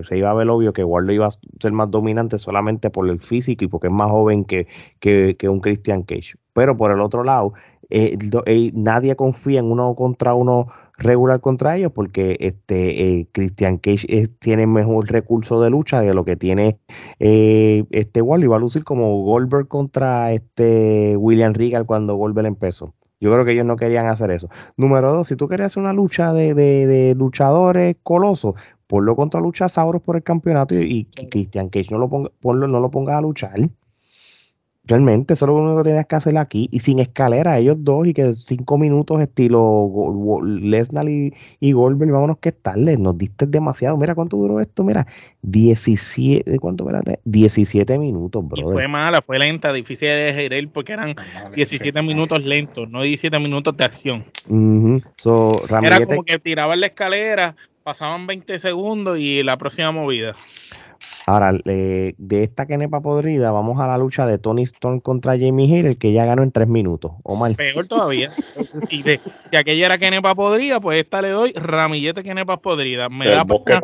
se, iba a ver obvio que Warlock iba a ser más dominante solamente por el físico y porque es más joven que, que, que un Christian Cage. Pero por el otro lado, eh, eh, nadie confía en uno contra uno regular contra ellos porque este eh, Christian Cage tiene mejor recurso de lucha de lo que tiene este Wally. Va a lucir como Goldberg contra este William Regal cuando Goldberg empezó. Yo creo que ellos no querían hacer eso. Número dos si tú querías hacer una lucha de, de, luchadores colosos ponlo contra luchasauros por el campeonato y, Christian Cage no lo ponga, no lo ponga a luchar Realmente, eso es lo único que tenías que hacer aquí. Y sin escalera, ellos dos, y que cinco minutos estilo Lesnar y, y Goldberg, vámonos que tarde. Nos diste demasiado. Mira cuánto duró esto. Mira, 17, ¿cuánto? Espérate, 17 minutos, bro. Fue mala, fue lenta, difícil de gerir porque eran 17 minutos lentos, no 17 minutos de acción. Era como que tiraban la escalera, pasaban 20 segundos y la próxima movida. Ahora, de esta kenepa podrida, vamos a la lucha de Tony Storm contra Jamie el que ya ganó en tres minutos. O mal. Peor todavía. [laughs] si, de, aquella era kenepa podrida, pues esta le doy ramillete kenepa podrida. el, bosque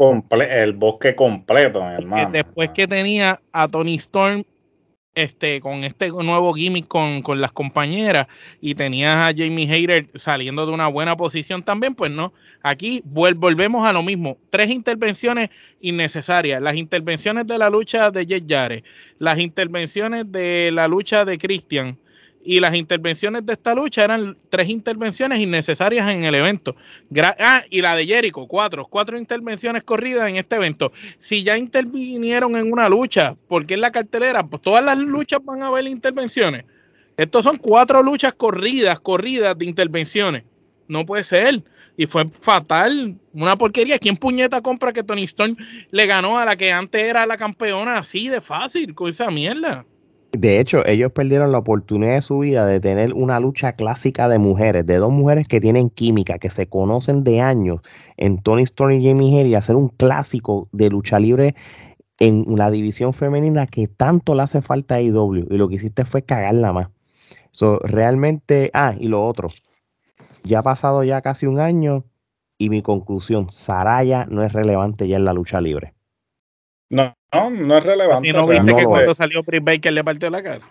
el bosque completo, hermano. Después que tenía a Tony Storm este, con este nuevo gimmick con, las compañeras y tenías a Jamie Hayter saliendo de una buena posición también, pues no. Aquí volvemos a lo mismo. Tres intervenciones innecesarias. Las intervenciones de la lucha de Jet Yare, las intervenciones de la lucha de Christian y las intervenciones de esta lucha eran tres intervenciones innecesarias en el evento. ah, y la de Jericho, cuatro, cuatro intervenciones corridas en este evento. Si ya intervinieron en una lucha, porque en la cartelera, pues todas las luchas van a haber intervenciones. Estos son cuatro luchas corridas, corridas de intervenciones. No puede ser. Y fue fatal, una porquería. ¿Quién puñeta compra que Tony Storm le ganó a la que antes era la campeona así de fácil con esa mierda? De hecho, ellos perdieron la oportunidad de su vida de tener una lucha clásica de mujeres, de dos mujeres que tienen química, que se conocen de años en Tony Storm y Jamie Hare y hacer un clásico de lucha libre en la división femenina que tanto le hace falta a IW. Y lo que hiciste fue cagarla más. So, realmente, ah, y lo otro, ya ha pasado ya casi un año y mi conclusión, Saraya no es relevante ya en la lucha libre. No, no, no es relevante. ¿Y no viste que cuando salió Chris Baker le partió la cara?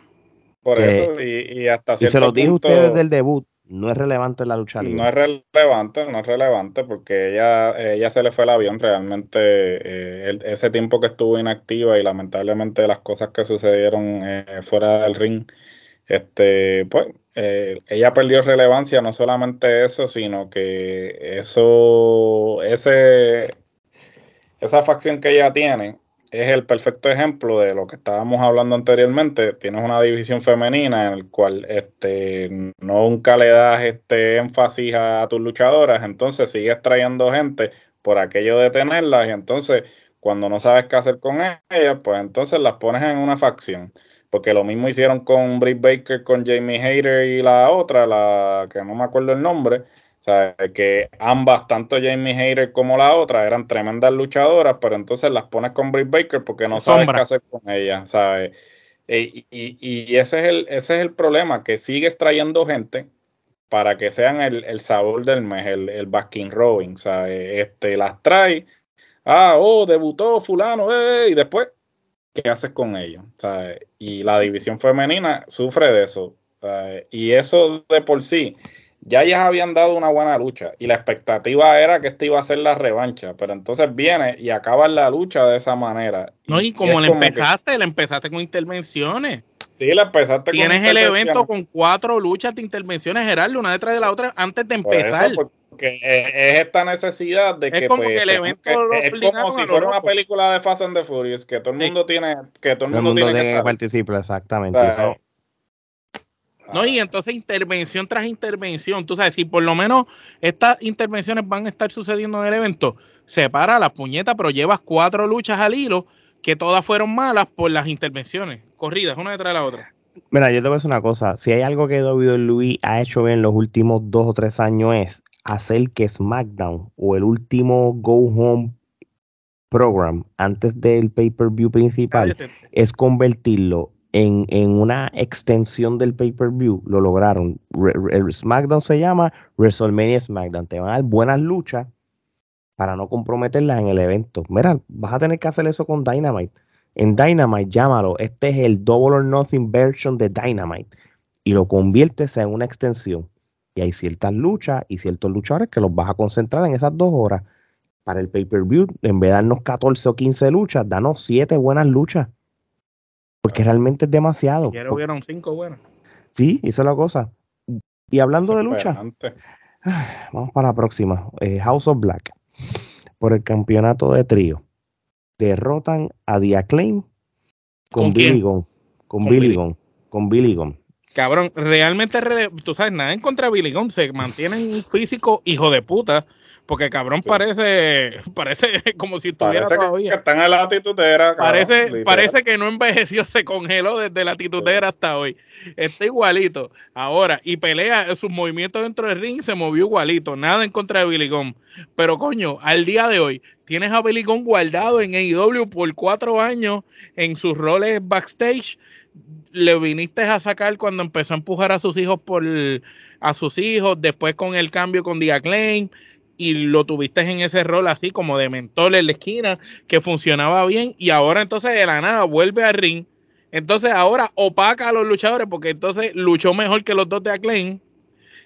Por eso, y, y hasta Y se lo dije a ustedes del debut, no es relevante la lucha libre. No es relevante, no es relevante porque ella, ella se le fue el avión realmente eh, ese tiempo que estuvo inactiva y lamentablemente las cosas que sucedieron eh, fuera del ring, este, pues eh, ella perdió relevancia, no solamente eso, sino que eso, ese, esa facción que ella tiene, es el perfecto ejemplo de lo que estábamos hablando anteriormente. Tienes una división femenina en el cual este, nunca le das este énfasis a, tus luchadoras, entonces sigues trayendo gente por aquello de tenerlas y entonces cuando no sabes qué hacer con ellas, pues entonces las pones en una facción. Porque lo mismo hicieron con Britt Baker, con Jamie Hayter y la otra, la que no me acuerdo el nombre sea, que ambas, tanto Jamie Hayter como la otra, eran tremendas luchadoras, pero entonces las pones con Britt Baker porque no sabes qué hacer con ella, ¿sabes? E, y, ese, es el, ese es el problema, que sigues trayendo gente para que sean el, sabor del mes, el, el Baskin Robin, ¿sabes? Este, las trae, ah, oh, debutó fulano, eh, y después, ¿qué haces con ellos? ¿sabes? Y la división femenina sufre de eso, ¿sabes? y eso de por sí ya ellas habían dado una buena lucha y la expectativa era que esta iba a ser la revancha, pero entonces viene y acaba la lucha de esa manera. No, y como le empezaste, le empezaste con intervenciones. Sí, la empezaste Tienes el evento con cuatro luchas de intervenciones, Gerardo, una detrás de la otra, antes de empezar. porque es esta necesidad de que, como pues, el evento es como si fuera una película de Fast and the Furious, que todo el mundo tiene, que todo el mundo, tiene que participar, exactamente. No, y entonces intervención tras intervención, tú sabes, si por lo menos estas intervenciones van a estar sucediendo en el evento, separa la puñeta, pero llevas cuatro luchas al hilo que todas fueron malas por las intervenciones, corridas, una detrás de la otra. Mira, yo te voy a decir una cosa, si hay algo que Luis ha hecho bien en los últimos dos o tres años es hacer que SmackDown o el último Go Home Program antes del pay-per-view principal es convertirlo en, una extensión del pay-per-view lo lograron. el SmackDown se llama WrestleMania SmackDown. Te van a dar buenas luchas para no comprometerlas en el evento. Mira, vas a tener que hacer eso con Dynamite. En Dynamite, llámalo. Este es el Double or Nothing version de Dynamite. Y lo conviertes en una extensión. Y hay ciertas luchas y ciertos luchadores que los vas a concentrar en esas dos horas. Para el pay-per-view, en vez de darnos 14 o 15 luchas, danos 7 buenas luchas porque realmente es demasiado. Ayer hubieron cinco buenas. Sí, esa es la cosa. Y hablando de lucha, [sighs] vamos para la próxima. Eh, House of Black. Por el campeonato de trío. Derrotan a The Acclaim con, Billy Gunn. Con, Billy Gunn. Con Billy Gunn. Cabrón, realmente, tú sabes, nada en contra de Billy Gunn. Se mantienen un físico hijo de puta porque cabrón parece, [laughs] parece como si estuviera todavía. Que, están en la titutera. parece, parece que no envejeció, [laughs] se congeló desde la titutera hasta hoy. Está igualito. Ahora, y pelea, sus movimientos dentro del ring se movió igualito. Nada en contra de Billy Gunn. Pero coño, al día de hoy, tienes a Billy Gunn guardado en AEW por cuatro años en sus roles backstage. Le viniste a sacar cuando empezó a empujar a sus hijos por a sus hijos, después con el cambio con The Acclaim y lo tuviste en ese rol así como de mentor en la esquina que funcionaba bien y ahora entonces de la nada vuelve al ring. Entonces ahora opaca a los luchadores porque entonces luchó mejor que los dos de Acclaim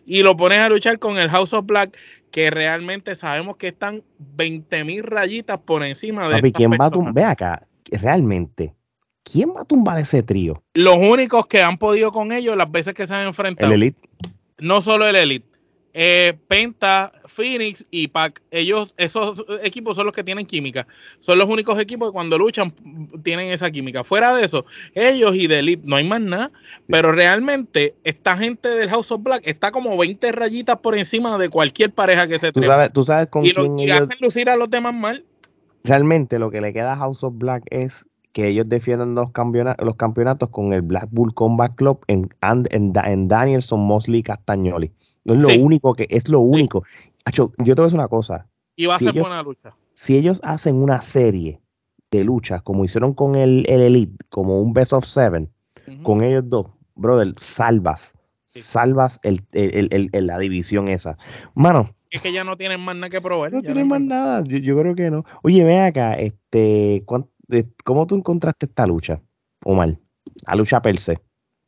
y lo pones a luchar con el House of Black que realmente sabemos que están 20 mil rayitas por encima de... Papi, ¿quién va a Ve acá, realmente, ¿quién va a tumbar ese trío? Los únicos que han podido con ellos las veces que se han enfrentado. El Elite. No solo el Elite. Eh, Penta, Phoenix y Pac, ellos, esos equipos son los que tienen química. Son los únicos equipos que cuando luchan tienen esa química. Fuera de eso, ellos y The Elite, no hay más nada. Pero realmente, esta gente del House of Black está como 20 rayitas por encima de cualquier pareja que se ¿Tú sabes, tú sabes con y quién y hacen lucir a los demás mal. Realmente lo que le queda a House of Black es que ellos defiendan los campeonatos, los campeonatos con el Black Bull Combat Club en, en, en Danielson, Mosley, Castagnoli. No es lo único que es lo único. yo te voy a decir una cosa. Y va a ser buena lucha. Si ellos hacen una serie de luchas como hicieron con el, Elite, como un Best of Seven, con ellos dos, brother, salvas. Salvas el, la división esa. Mano. Es que ya no tienen más nada que probar. No tienen más nada. Yo, creo que no. Oye, ven acá, este, ¿cómo tú encontraste esta lucha, Omar? La lucha per se.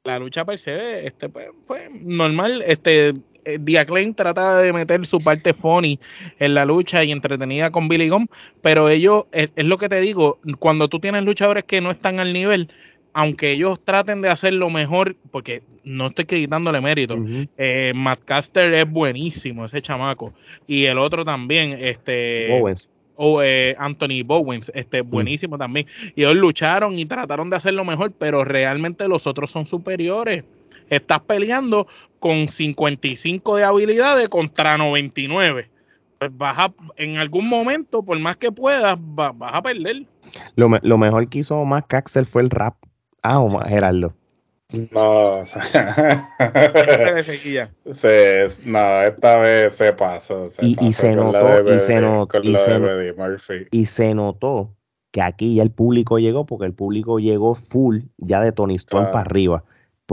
La lucha per se, este, pues, pues normal, este, eh, Diaclaim trata de meter su parte funny en la lucha y entretenida con Billy Gunn, pero ellos, es, lo que te digo, cuando tú tienes luchadores que no están al nivel, aunque ellos traten de hacer lo mejor, porque no estoy quitándole mérito, eh, Matt Caster es buenísimo, ese chamaco, y el otro también, este... O eh, Anthony Bowens, este, buenísimo también. Y ellos lucharon y trataron de hacer lo mejor, pero realmente los otros son superiores estás peleando con 55 de habilidades contra 99. Pues vas a, en algún momento, por más que puedas, vas a perder. Lo, mejor que hizo más Axel fue el rap. Ah, o más Gerardo. No, o sea, [laughs] se, no, esta vez se pasó. y, se notó, y se notó, y se, y se notó que aquí ya el público llegó, porque el público llegó full ya de Tony Storm para arriba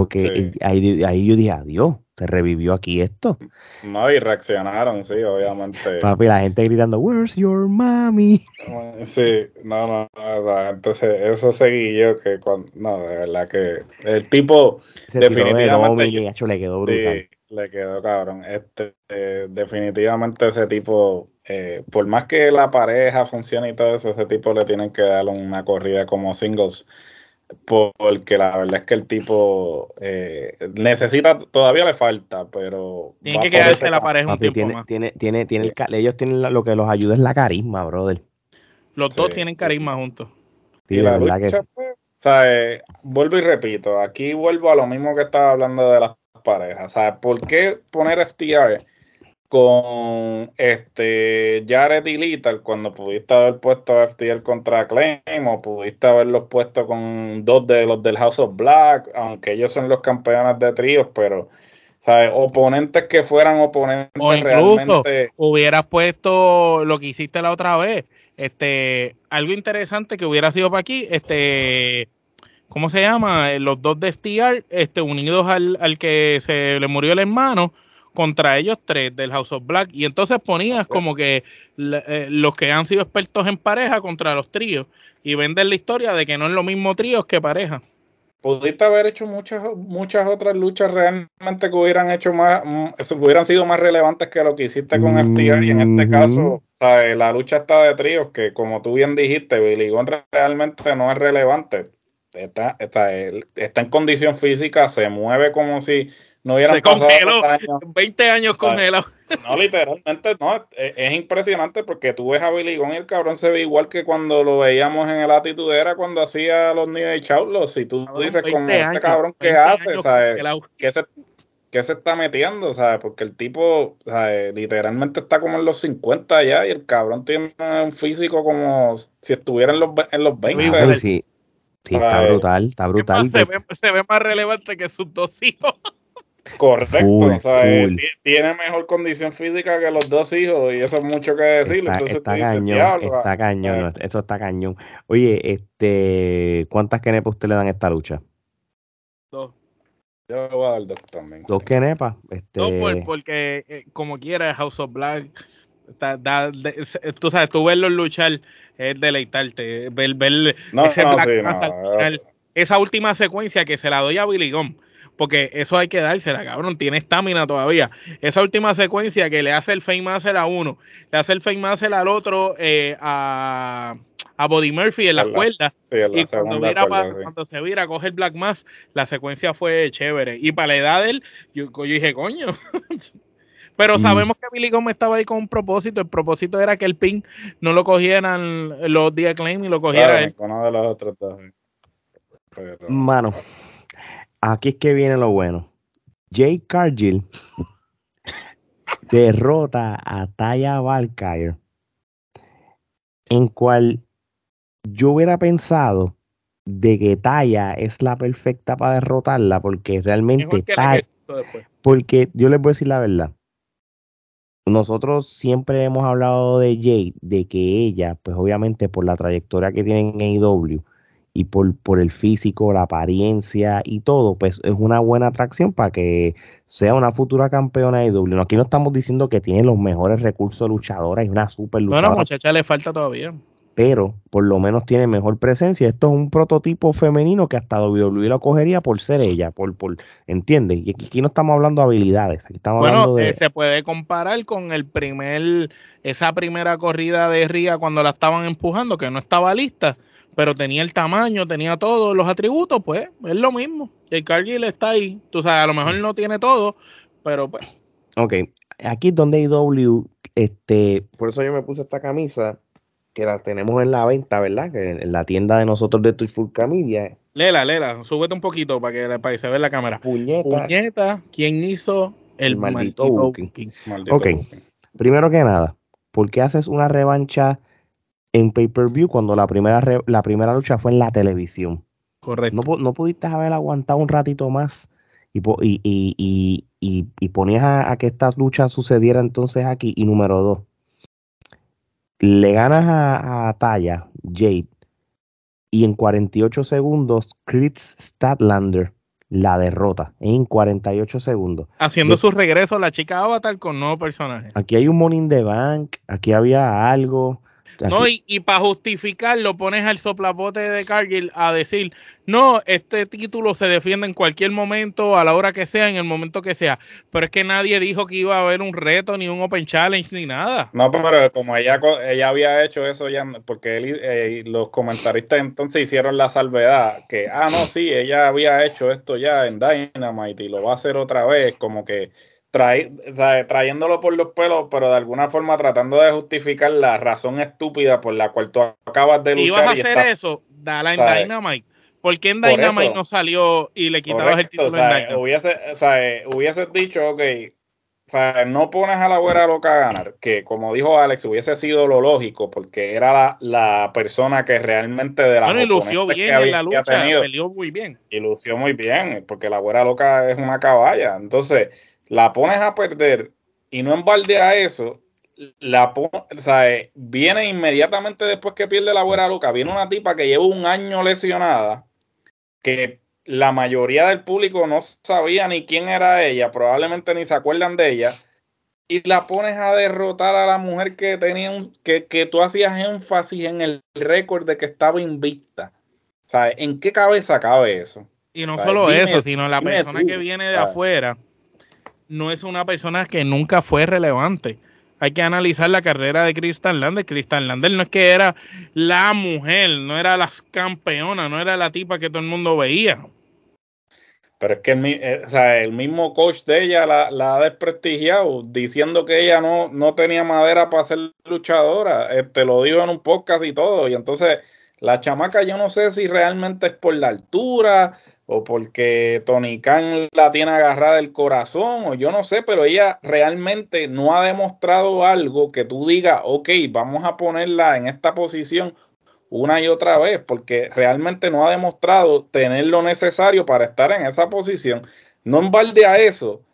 Porque ahí, ahí yo dije, adiós, se revivió aquí esto. No, y reaccionaron, sí, obviamente. Papi, la gente gritando, Where's your mommy? Sí, no, no, no entonces eso seguí yo que cuando, no, de verdad que el tipo definitivamente le quedó brutal. le quedó cabrón. Este, eh, definitivamente ese tipo, eh, por más que la pareja funcione y todo eso, ese tipo le tienen que dar una corrida como singles porque la verdad es que el tipo eh, necesita, todavía le falta, pero... Tiene que quedarse la pareja un tiempo tiene, más. Tiene, tiene, tiene ellos tienen lo que los ayuda es la carisma, brother. Los dos tienen carisma juntos. Sí, la, verdad que pues, o sea, eh, vuelvo y repito, aquí vuelvo a lo mismo que estaba hablando de las parejas. O sea, ¿por qué poner FTR con este Jared y Little cuando pudiste haber puesto a FTR contra Claim o pudiste haberlos puesto con dos de los del House of Black, aunque ellos son los campeones de tríos, pero ¿sabes? oponentes que fueran oponentes o incluso hubieras puesto lo que hiciste la otra vez, este algo interesante que hubiera sido para aquí, este ¿cómo se llama? Los dos de FTR este unidos al, al que se le murió el hermano contra ellos tres del House of Black. Y entonces ponías como que eh, los que han sido expertos en pareja contra los tríos. Y vender la historia de que no es lo mismo tríos que pareja. Pudiste haber hecho muchas muchas otras luchas realmente que hubieran hecho más, mm, hubieran sido más relevantes que lo que hiciste con FTR y en este caso la lucha está de tríos que como tú bien dijiste Billy Gunn realmente no es relevante. Está, está, está en condición física se mueve como si no hubieran se congeló, 20 años congelado. No, literalmente, no, es, impresionante porque tú ves a Billy Gunn y el cabrón se ve igual que cuando lo veíamos en el Atitudera cuando hacía los Age Outlaws. Si tú, dices con este cabrón que hace, ¿sabes? ¿Qué se, ¿Qué se está metiendo? ¿sabes? Porque el tipo, ¿sabes? literalmente está como en los 50 ya y el cabrón tiene un físico como si estuviera en los, en los 20. Sí, sí, está brutal, está brutal. se, ve, se ve más relevante que sus dos hijos. Correcto, tiene mejor condición física que los dos hijos y eso es mucho que decir. Está, está cañón, está cañón, eso está cañón. Oye, este, ¿cuántas kenepas usted le dan a esta lucha? Dos. Yo le voy a dar dos también. Dos kenepas. Este... Dos porque eh, como quiera House of Black, tú sabes, tú verlos luchar es deleitarte, ver, ver ese Black esa última secuencia que se la doy a Billy Gunn porque eso hay que dársela, cabrón, tiene estamina todavía. Esa última secuencia que le hace el Fame Master a uno, le hace el Fame Master al otro eh, a, a Body Murphy en la, cuerda. y cuando, se vira a coger Black Mass, la secuencia fue chévere. Y para la edad de él, yo, dije, coño. [laughs] Pero mm. sabemos que Billy Gómez estaba ahí con un propósito. El propósito era que el pin no lo cogieran los días Claim y lo cogiera él. Uno de los otros dos. Mano, aquí es que viene lo bueno. Jay Cargill derrota a Taya Valkyrie, en cual yo hubiera pensado de que Taya es la perfecta para derrotarla, porque realmente Taya, porque yo les voy a decir la verdad. Nosotros siempre hemos hablado de Jay, de que ella, pues obviamente por la trayectoria que tiene en AEW, y por, por el físico, la apariencia y todo, pues es una buena atracción para que sea una futura campeona de W. Aquí no estamos diciendo que tiene los mejores recursos luchadora y una super luchadora. Bueno, muchacha, le falta todavía. Pero por lo menos tiene mejor presencia. Esto es un prototipo femenino que hasta WWE lo cogería por ser ella, por, por ¿entiendes? Y aquí no estamos hablando de habilidades, aquí estamos hablando de... Eh, se puede comparar con el primer, esa primera corrida de Ría cuando la estaban empujando, que no estaba lista pero tenía el tamaño, tenía todos los atributos, pues es lo mismo. El Cargill está ahí. Tú sabes, a lo mejor no tiene todo, pero pues. Ok, aquí es donde IW, este, por eso yo me puse esta camisa, que la tenemos en la venta, ¿verdad? Que en la tienda de nosotros de Trifulca Media. Lela, Lela, súbete un poquito para que, para se vea la cámara. Puñeta. Puñeta, ¿quién hizo el, maldito, booking? ok, primero que nada, ¿por qué haces una revancha en pay-per-view cuando la primera, la primera lucha fue en la televisión. Correcto. No, pudiste haber aguantado un ratito más y, y, y, ponías a, que esta lucha sucediera entonces aquí. Y número dos, le ganas a, a Taya, Jade, y en 48 segundos Chris Statlander la derrota en 48 segundos. Haciendo su regreso la chica Avatar con nuevo personaje. Aquí hay un Morning the Bank, aquí había algo. No, y, para justificarlo pones al soplapote de Cargill a decir, no, este título se defiende en cualquier momento, a la hora que sea, en el momento que sea. Pero es que nadie dijo que iba a haber un reto, ni un Open Challenge, ni nada. No, pero como ella, ella había hecho eso ya, porque él, eh, los comentaristas entonces hicieron la salvedad, que, ah, no, sí, ella había hecho esto ya en Dynamite y lo va a hacer otra vez, como que trayéndolo por los pelos, pero de alguna forma tratando de justificar la razón estúpida por la cual tú acabas de luchar. Si vas a hacer eso, dala en Dynamite. ¿Por qué en Dynamite no salió y le quitabas el título en Dynamite? Hubiese, hubiese dicho, ok, sea, no pones a la güera loca a ganar, que como dijo Alex, hubiese sido lo lógico, porque era la, la persona que realmente de la Bueno, y lució bien en la lucha, peleó muy bien. Y lució muy bien, porque la güera loca es una caballa. Entonces, la pones a perder y no a eso, la o sea, viene inmediatamente después que pierde la buena loca, viene una tipa que lleva un año lesionada, que la mayoría del público no sabía ni quién era ella, probablemente ni se acuerdan de ella, y la pones a derrotar a la mujer que tenía un, que, que tú hacías énfasis en el récord de que estaba invicta. ¿En qué cabeza cabe eso? Y no solo eso, sino la persona que viene de afuera no es una persona que nunca fue relevante. Hay que analizar la carrera de Crystal Lander. Crystal Lander no es que era la mujer, no era la campeona, no era la tipa que todo el mundo veía. Pero es que el, eh, el mismo coach de ella la, ha desprestigiado, diciendo que ella no, no tenía madera para ser luchadora. Te este, lo dijo en un podcast y todo. Y entonces la chamaca yo no sé si realmente es por la altura o porque Tony Khan la tiene agarrada del corazón, o yo no sé, pero ella realmente no ha demostrado algo que tú digas, ok, vamos a ponerla en esta posición una y otra vez, porque realmente no ha demostrado tener lo necesario para estar en esa posición. No en balde a eso,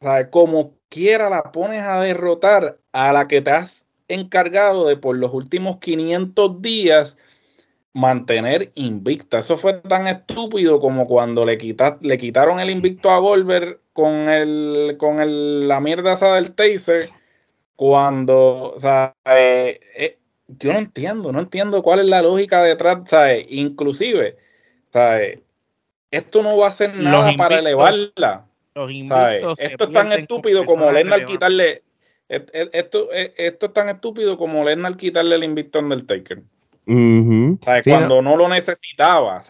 o como quiera la pones a derrotar a la que te has encargado de por los últimos 500 días mantener invicta. Eso fue tan estúpido como cuando le, le quitaron el invicto a Volver con, el, con el, la mierda esa del taser. Cuando, o sea, eh, eh, yo no entiendo, no entiendo cuál es la lógica detrás, ¿sabes? Inclusive, ¿sabes? Esto no va a hacer nada para elevarla. Los Esto es tan estúpido como Lennart quitarle. Esto, esto es tan estúpido como Lennart quitarle el invicto Taker cuando no. lo necesitaba.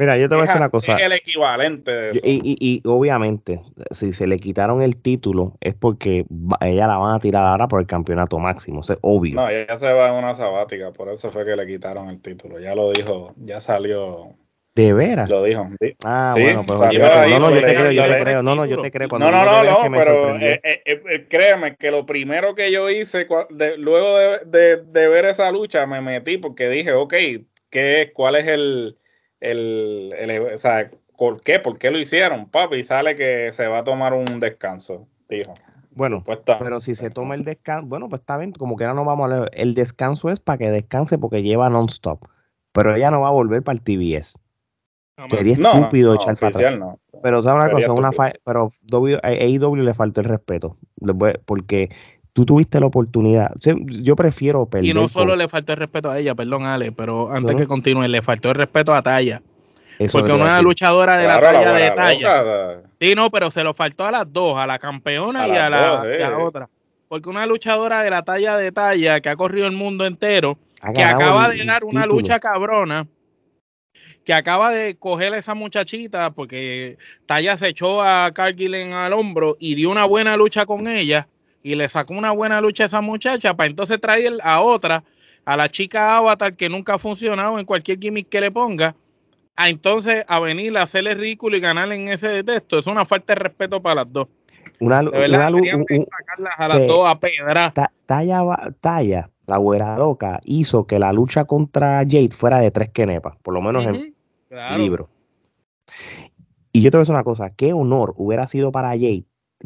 Mira, yo te voy a decir una cosa. Es el equivalente de eso. Y, obviamente, si se le quitaron el título, es porque ella la van a tirar ahora por el campeonato máximo. es obvio. No, ella se va en una sabática, por eso fue que le quitaron el título. Ya lo dijo, ya salió ¿De veras? Lo dijo. Ah, bueno, pues no, no, yo te creo, yo te creo. No, no, yo te creo. no, no, no, no, pero eh, eh, eh, créeme que lo primero que yo hice luego de, de, ver esa lucha me metí porque dije, ok, ¿qué, ¿cuál es el, el, el, o sea, ¿por qué? ¿Por qué lo hicieron, papi? Y sale que se va a tomar un descanso, dijo. Bueno, pues pero si se toma el descanso, bueno, pues está bien, como que ahora no vamos a leer. El descanso es para que descanse porque lleva non-stop, pero ella no va a volver para el TBS. Sería estúpido echar para atrás. Pero sabes una cosa, una pero AEW le faltó el respeto. Porque tú tuviste la oportunidad. Yo prefiero perder. Y no solo le faltó el respeto a ella, perdón, Ale, pero antes que continúe, le faltó el respeto a Talla. porque una luchadora de la talla de talla. Sí, no, pero se lo faltó a las dos, a la campeona y, a la, eh. otra. Porque una luchadora de la talla de talla que ha corrido el mundo entero, que acaba de ganar una lucha cabrona que acaba de coger a esa muchachita porque Taya se echó a Cargill en al hombro y dio una buena lucha con ella y le sacó una buena lucha a esa muchacha para entonces traer a otra, a la chica Avatar que nunca ha funcionado en cualquier gimmick que le ponga, a entonces a venir a hacerle ridículo y ganar en ese texto. Es una falta de respeto para las dos. Una, de verdad, sacarlas a las dos a pedra. Talla, talla, la güera loca, hizo que la lucha contra Jade fuera de tres kenepas, por lo menos en libro. Y yo te voy a decir una cosa, qué honor hubiera sido para Jade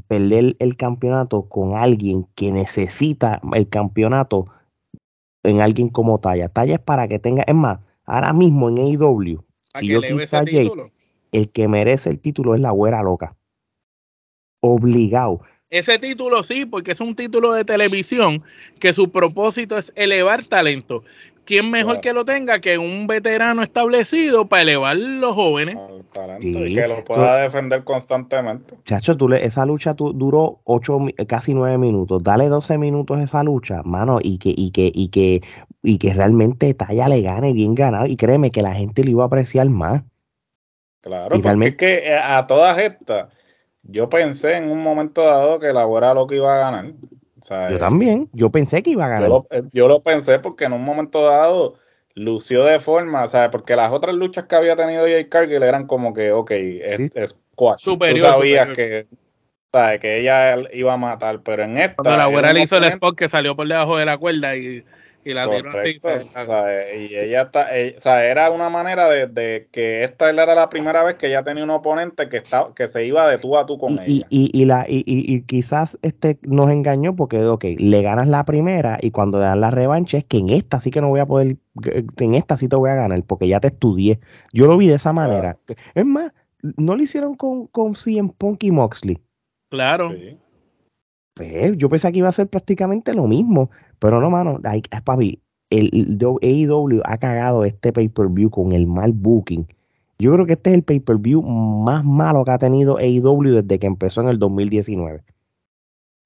perder el campeonato con alguien que necesita el campeonato en alguien como Talla. Talla es para que tenga, es más, ahora mismo en AEW, si yo quito a Jade, el que merece el título es la güera loca. Obligado. Ese título sí, porque es un título de televisión que su propósito es elevar talento. ¿Quién mejor que lo tenga que un veterano establecido para elevar los jóvenes? y que lo pueda defender constantemente. Chacho, tú le, esa lucha duró ocho, casi nueve minutos. Dale 12 minutos a esa lucha, mano, y que, y que, y que, y que realmente Talla le gane bien ganado. Y créeme que la gente lo iba a apreciar más. Claro, porque es que eh, a todas estas, yo pensé en un momento dado que la güera lo que iba a ganar yo también, yo pensé que iba a ganar. Eh, yo lo, pensé porque en un momento dado lució de forma, ¿sabes? Porque las otras luchas que había tenido Jay Cargill eran como que, ok, es, squash. Superior, Tú sabías que, ¿sabes? que ella iba a matar, pero en esta... Cuando la abuela le hizo el spot que salió por debajo de la cuerda y y la tiró así. y ella está, o sea, era una manera de, que esta era la primera vez que ella tenía un oponente que estaba, que se iba de tú a tú con y, ella. Y, y, la, y, y, quizás este nos engañó porque, ok, le ganas la primera y cuando le dan la revancha es que en esta sí que no voy a poder, en esta sí te voy a ganar porque ya te estudié. Yo lo vi de esa manera. Es más, no lo hicieron con, con CM Punk y Moxley. Claro. Pues, yo pensé que iba a ser prácticamente lo mismo, pero no, mano, papi, el, AEW ha cagado este pay-per-view con el mal booking. Yo creo que este es el pay-per-view más malo que ha tenido AEW desde que empezó en el 2019.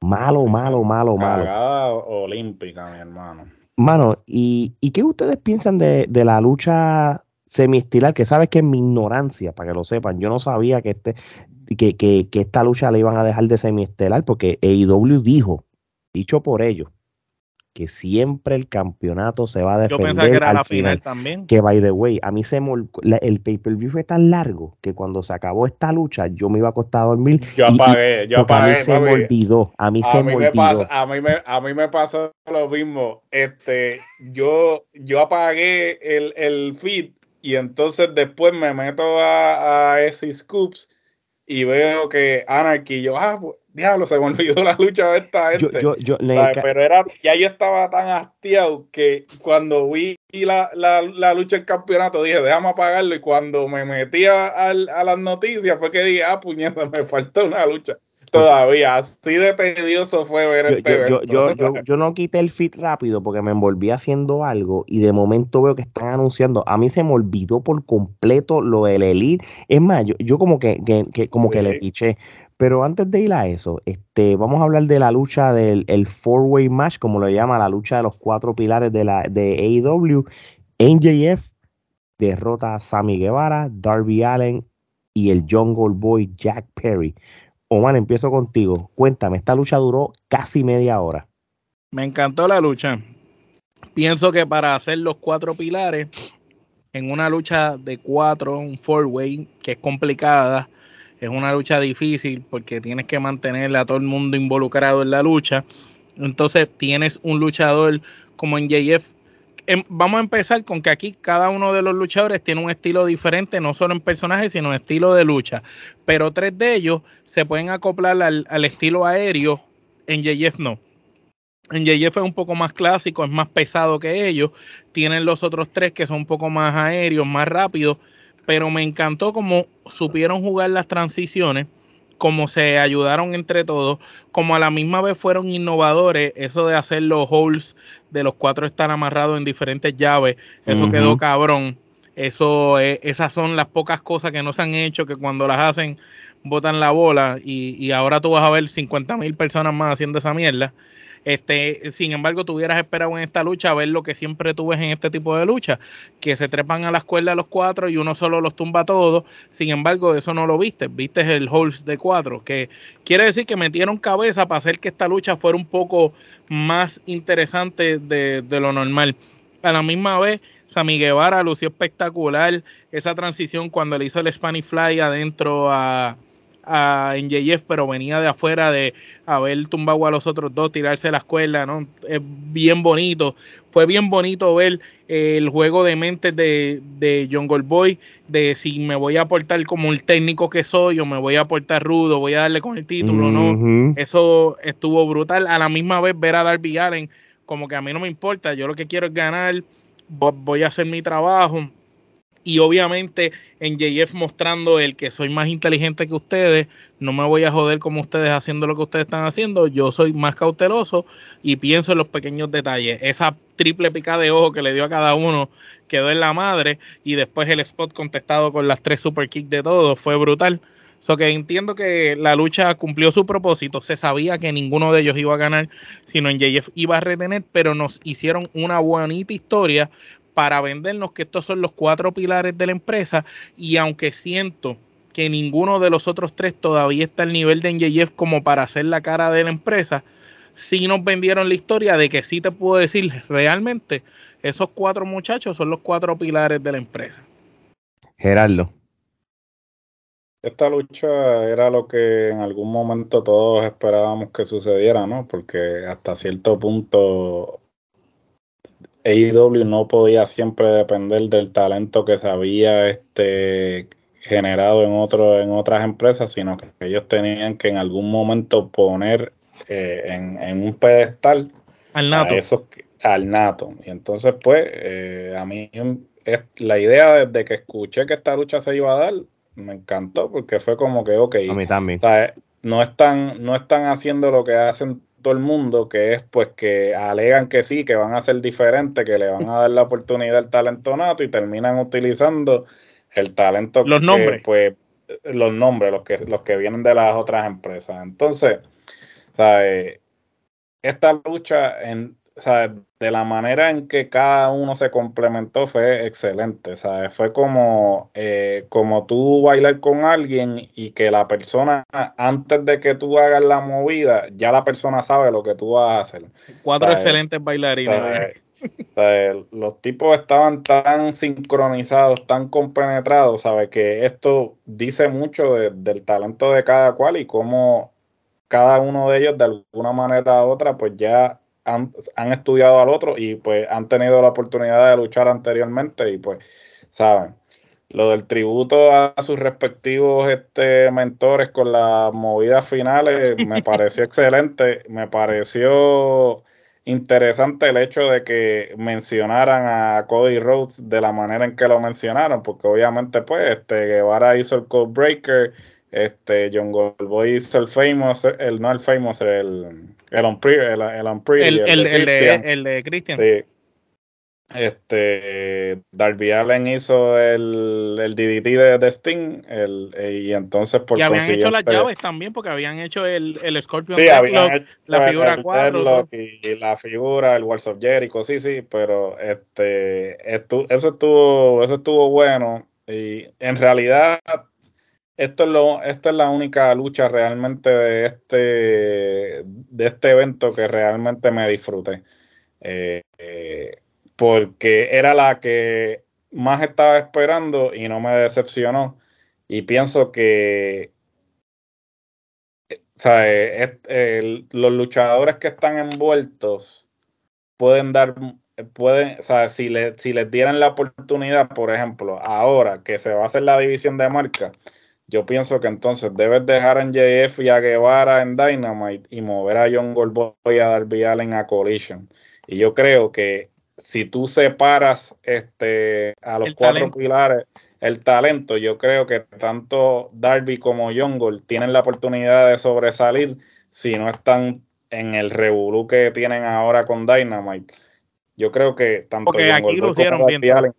Malo, malo, malo, malo. Cagada olímpica, mi hermano. Mano, ¿y, ¿y qué ustedes piensan de, de la lucha semiestilar? Que sabes que en mi ignorancia, para que lo sepan, yo no sabía que, este, que, que, que esta lucha la iban a dejar de semiestelar porque AEW dijo, dicho por ellos, que siempre el campeonato se va a defender. Yo pensaba que era la final, también. Que by the way, a mí se el pay-per-view fue tan largo que cuando se acabó esta lucha yo me iba a acostar a dormir. Yo apagué, yo apagué. A mí se me olvidó, a mí se me, olvidó. a, mí me, a mí me pasó lo mismo. Este, yo, yo apagué el, el feed y entonces después me meto a, a ese Scoops y veo que Anarchy, yo, ah, pues, diablo, se me olvidó la lucha de esta gente. Yo, yo, Pero era, ya yo estaba tan hastiado que cuando vi la, la, la lucha del campeonato dije, déjame apagarlo. Y cuando me metí a, a, las noticias fue que dije, ah, puñeta, me faltó una lucha. Todavía, así de tedioso fue ver el este yo, yo, yo, yo, no quité el feed rápido porque me envolví haciendo algo y de momento veo que están anunciando. A mí se me olvidó por completo lo del Elite. Es más, yo, yo como que, que, como que le piché. Pero antes de ir a eso, este, vamos a hablar de la lucha del el four-way match, como lo llama, la lucha de los cuatro pilares de la de AEW. NJF derrota a Sammy Guevara, Darby Allen y el Jungle Boy Jack Perry. Omar, empiezo contigo. Cuéntame, esta lucha duró casi media hora. Me encantó la lucha. Pienso que para hacer los cuatro pilares en una lucha de cuatro, un four-way, que es complicada, es una lucha difícil porque tienes que mantener a todo el mundo involucrado en la lucha. Entonces tienes un luchador como en JF. Em, vamos a empezar con que aquí cada uno de los luchadores tiene un estilo diferente, no solo en personajes, sino en estilo de lucha. Pero tres de ellos se pueden acoplar al, al estilo aéreo, en JF no. En JF es un poco más clásico, es más pesado que ellos. Tienen los otros tres que son un poco más aéreos, más rápidos pero me encantó cómo supieron jugar las transiciones, cómo se ayudaron entre todos, como a la misma vez fueron innovadores, eso de hacer los holes de los cuatro estar amarrados en diferentes llaves, eso quedó cabrón. Eso, eh, esas son las pocas cosas que no se han hecho, que cuando las hacen botan la bola y, y ahora tú vas a ver 50 mil personas más haciendo esa mierda. Este, sin embargo, tú hubieras esperado en esta lucha ver lo que siempre tú ves en este tipo de lucha, que se trepan a la escuela los cuatro y uno solo los tumba todos. Sin embargo, eso no lo viste, viste el Holz de cuatro, que quiere decir que metieron cabeza para hacer que esta lucha fuera un poco más interesante de, de lo normal. A la misma vez, Sammy Guevara lució espectacular esa transición cuando le hizo el Spanish Fly adentro a, en JF, pero venía de afuera de haber tumbado a los otros dos, tirarse la escuela, ¿no? Es bien bonito. Fue bien bonito ver el juego de mentes de, de John Goldboy, de si me voy a aportar como el técnico que soy o me voy a aportar rudo, voy a darle con el título, ¿no? Eso estuvo brutal. A la misma vez ver a Darby Allen, como que a mí no me importa, yo lo que quiero es ganar, voy a hacer mi trabajo y obviamente en JF mostrando el que soy más inteligente que ustedes, no me voy a joder como ustedes haciendo lo que ustedes están haciendo, yo soy más cauteloso y pienso en los pequeños detalles. Esa triple picada de ojo que le dio a cada uno quedó en la madre y después el spot contestado con las tres super kicks de todos fue brutal. So que entiendo que la lucha cumplió su propósito. Se sabía que ninguno de ellos iba a ganar, sino en JF iba a retener, pero nos hicieron una bonita historia para vendernos que estos son los cuatro pilares de la empresa y aunque siento que ninguno de los otros tres todavía está al nivel de NJF como para hacer la cara de la empresa, sí nos vendieron la historia de que sí te puedo decir realmente esos cuatro muchachos son los cuatro pilares de la empresa. Gerardo. Esta lucha era lo que en algún momento todos esperábamos que sucediera, ¿no? Porque hasta cierto punto AEW no podía siempre depender del talento que se había este, generado en, otro, en otras empresas, sino que ellos tenían que en algún momento poner eh, en, un pedestal al nato. al nato. Y entonces, pues, eh, a mí es, la idea desde que escuché que esta lucha se iba a dar, me encantó porque fue como que, ok, a mí también. no, están, no están haciendo lo que hacen todo el mundo, que es pues que alegan que sí, que van a ser diferentes, que le van a dar la oportunidad al talento nato y terminan utilizando el talento los nombres. pues los nombres, los que, los que vienen de las otras empresas. Entonces, ¿sabes? esta lucha en, de la manera en que cada uno se complementó fue excelente, ¿sabes? Fue como, eh, como tú bailar con alguien y que la persona, antes de que tú hagas la movida, ya la persona sabe lo que tú vas a hacer. Cuatro excelentes bailarines. Los tipos estaban tan sincronizados, tan compenetrados, ¿sabes? Que esto dice mucho del talento de cada cual y cómo cada uno de ellos de alguna manera u otra pues ya han, estudiado al otro y pues han tenido la oportunidad de luchar anteriormente y pues saben. Lo del tributo a sus respectivos este, mentores con las movidas finales me [laughs] pareció excelente. Me pareció interesante el hecho de que mencionaran a Cody Rhodes de la manera en que lo mencionaron, porque obviamente pues este Guevara hizo el Code Breaker, este John Goldboy hizo el famous, el no el famous, el el on el, el, el, el, de, Christian. Sí. Este, Darby Allen hizo el, el DDT de, Sting el, y entonces por Y habían hecho las llaves también porque habían hecho el, el Scorpion sí, habían la figura 4 y la figura, el Walls of Jericho, sí, sí, pero este, eso estuvo eso estuvo bueno y en realidad esto es esta es la única lucha realmente de este, de este evento que realmente me disfruté. Eh, eh, porque era la que más estaba esperando y no me decepcionó. Y pienso que los luchadores que están envueltos pueden dar, pueden, si, le, si les dieran la oportunidad, por ejemplo, ahora que se va a hacer la división de marca, yo pienso que entonces debes dejar en JF y a Guevara en Dynamite y mover a John Goldboy a Darby Allen a Collision. Y yo creo que si tú separas este, a los cuatro pilares, el talento, yo creo que tanto Darby como John Gold tienen la oportunidad de sobresalir si no están en el revolú que tienen ahora con Dynamite. Yo creo que tanto John Goldboy como Darby Allen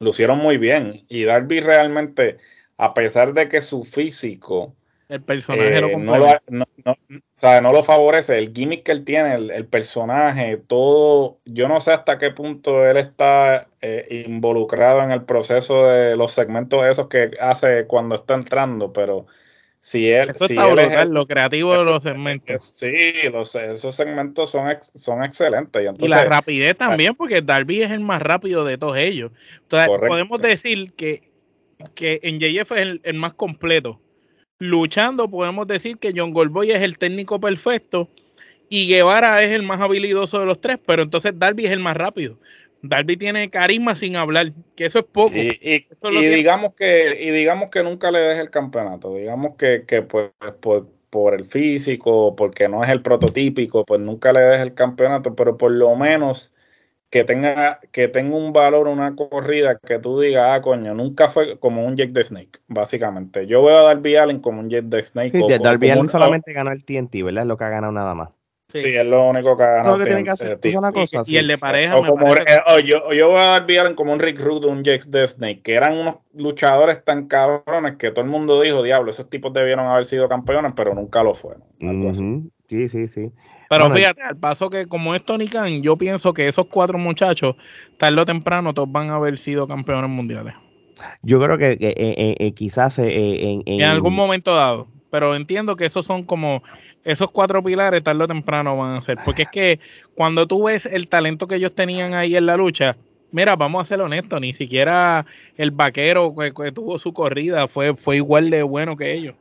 lucieron muy bien. Y Darby realmente a pesar de que su físico el personaje eh, no, lo, no, no, lo favorece, el gimmick que él tiene, el, personaje, todo, yo no sé hasta qué punto él está eh, involucrado en el proceso de los segmentos esos que hace cuando está entrando, pero si él... Eso si está lo creativo de los segmentos. Sí, los, esos segmentos son, son excelentes. Y, la rapidez también, porque Darby es el más rápido de todos ellos. Entonces, podemos decir que que en JF es el, más completo. Luchando, podemos decir que John Goldboy es el técnico perfecto y Guevara es el más habilidoso de los tres, pero entonces Darby es el más rápido. Darby tiene carisma sin hablar, que eso es poco. Y, digamos que y digamos que nunca le deje el campeonato, digamos que, que pues, por, por, el físico, porque no es el prototípico, pues nunca le deje el campeonato, pero por lo menos que tenga, que tenga un valor, una corrida que tú digas, ah, coño, nunca fue como un Jake the Snake, básicamente. Yo veo a Darby Allen como un Jake the Snake. Sí, Darby Allen solamente ganó el TNT, ¿verdad? Es lo que ha ganado nada más. Sí, es lo único que ha ganado. que tiene que hacer una cosa. Y, el de pareja. O como, eh, yo, yo, voy a Darby Allen como un Rick Rude, un Jake the Snake, que eran unos luchadores tan cabrones que todo el mundo dijo, diablo, esos tipos debieron haber sido campeones, pero nunca lo fueron. Sí, sí, sí. Pero fíjate, al paso que como es Tony Khan, yo pienso que esos cuatro muchachos, tarde o temprano, todos van a haber sido campeones mundiales. Yo creo que, eh, eh, quizás en, en, algún momento dado. Pero entiendo que esos son como esos cuatro pilares, tarde o temprano van a ser. Porque es que cuando tú ves el talento que ellos tenían ahí en la lucha, mira, vamos a ser honestos, ni siquiera el vaquero que, que tuvo su corrida fue, fue igual de bueno que ellos.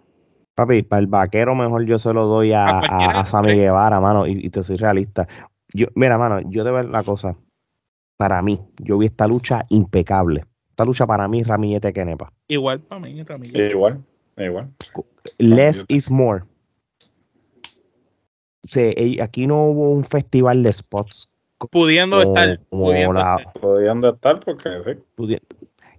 Papi, para el vaquero mejor yo se lo doy a, a, Sammy Guevara, mano, y, te soy realista. Yo, mira, mano, yo de ver la cosa, para mí, yo vi esta lucha impecable. Esta lucha para mí, Ramillete Kenepa. Igual para mí, Ramillete. Igual, igual. Less is more. O aquí no hubo un festival de spots. Pudiendo estar. pudiendo, estar. pudiendo estar porque sí.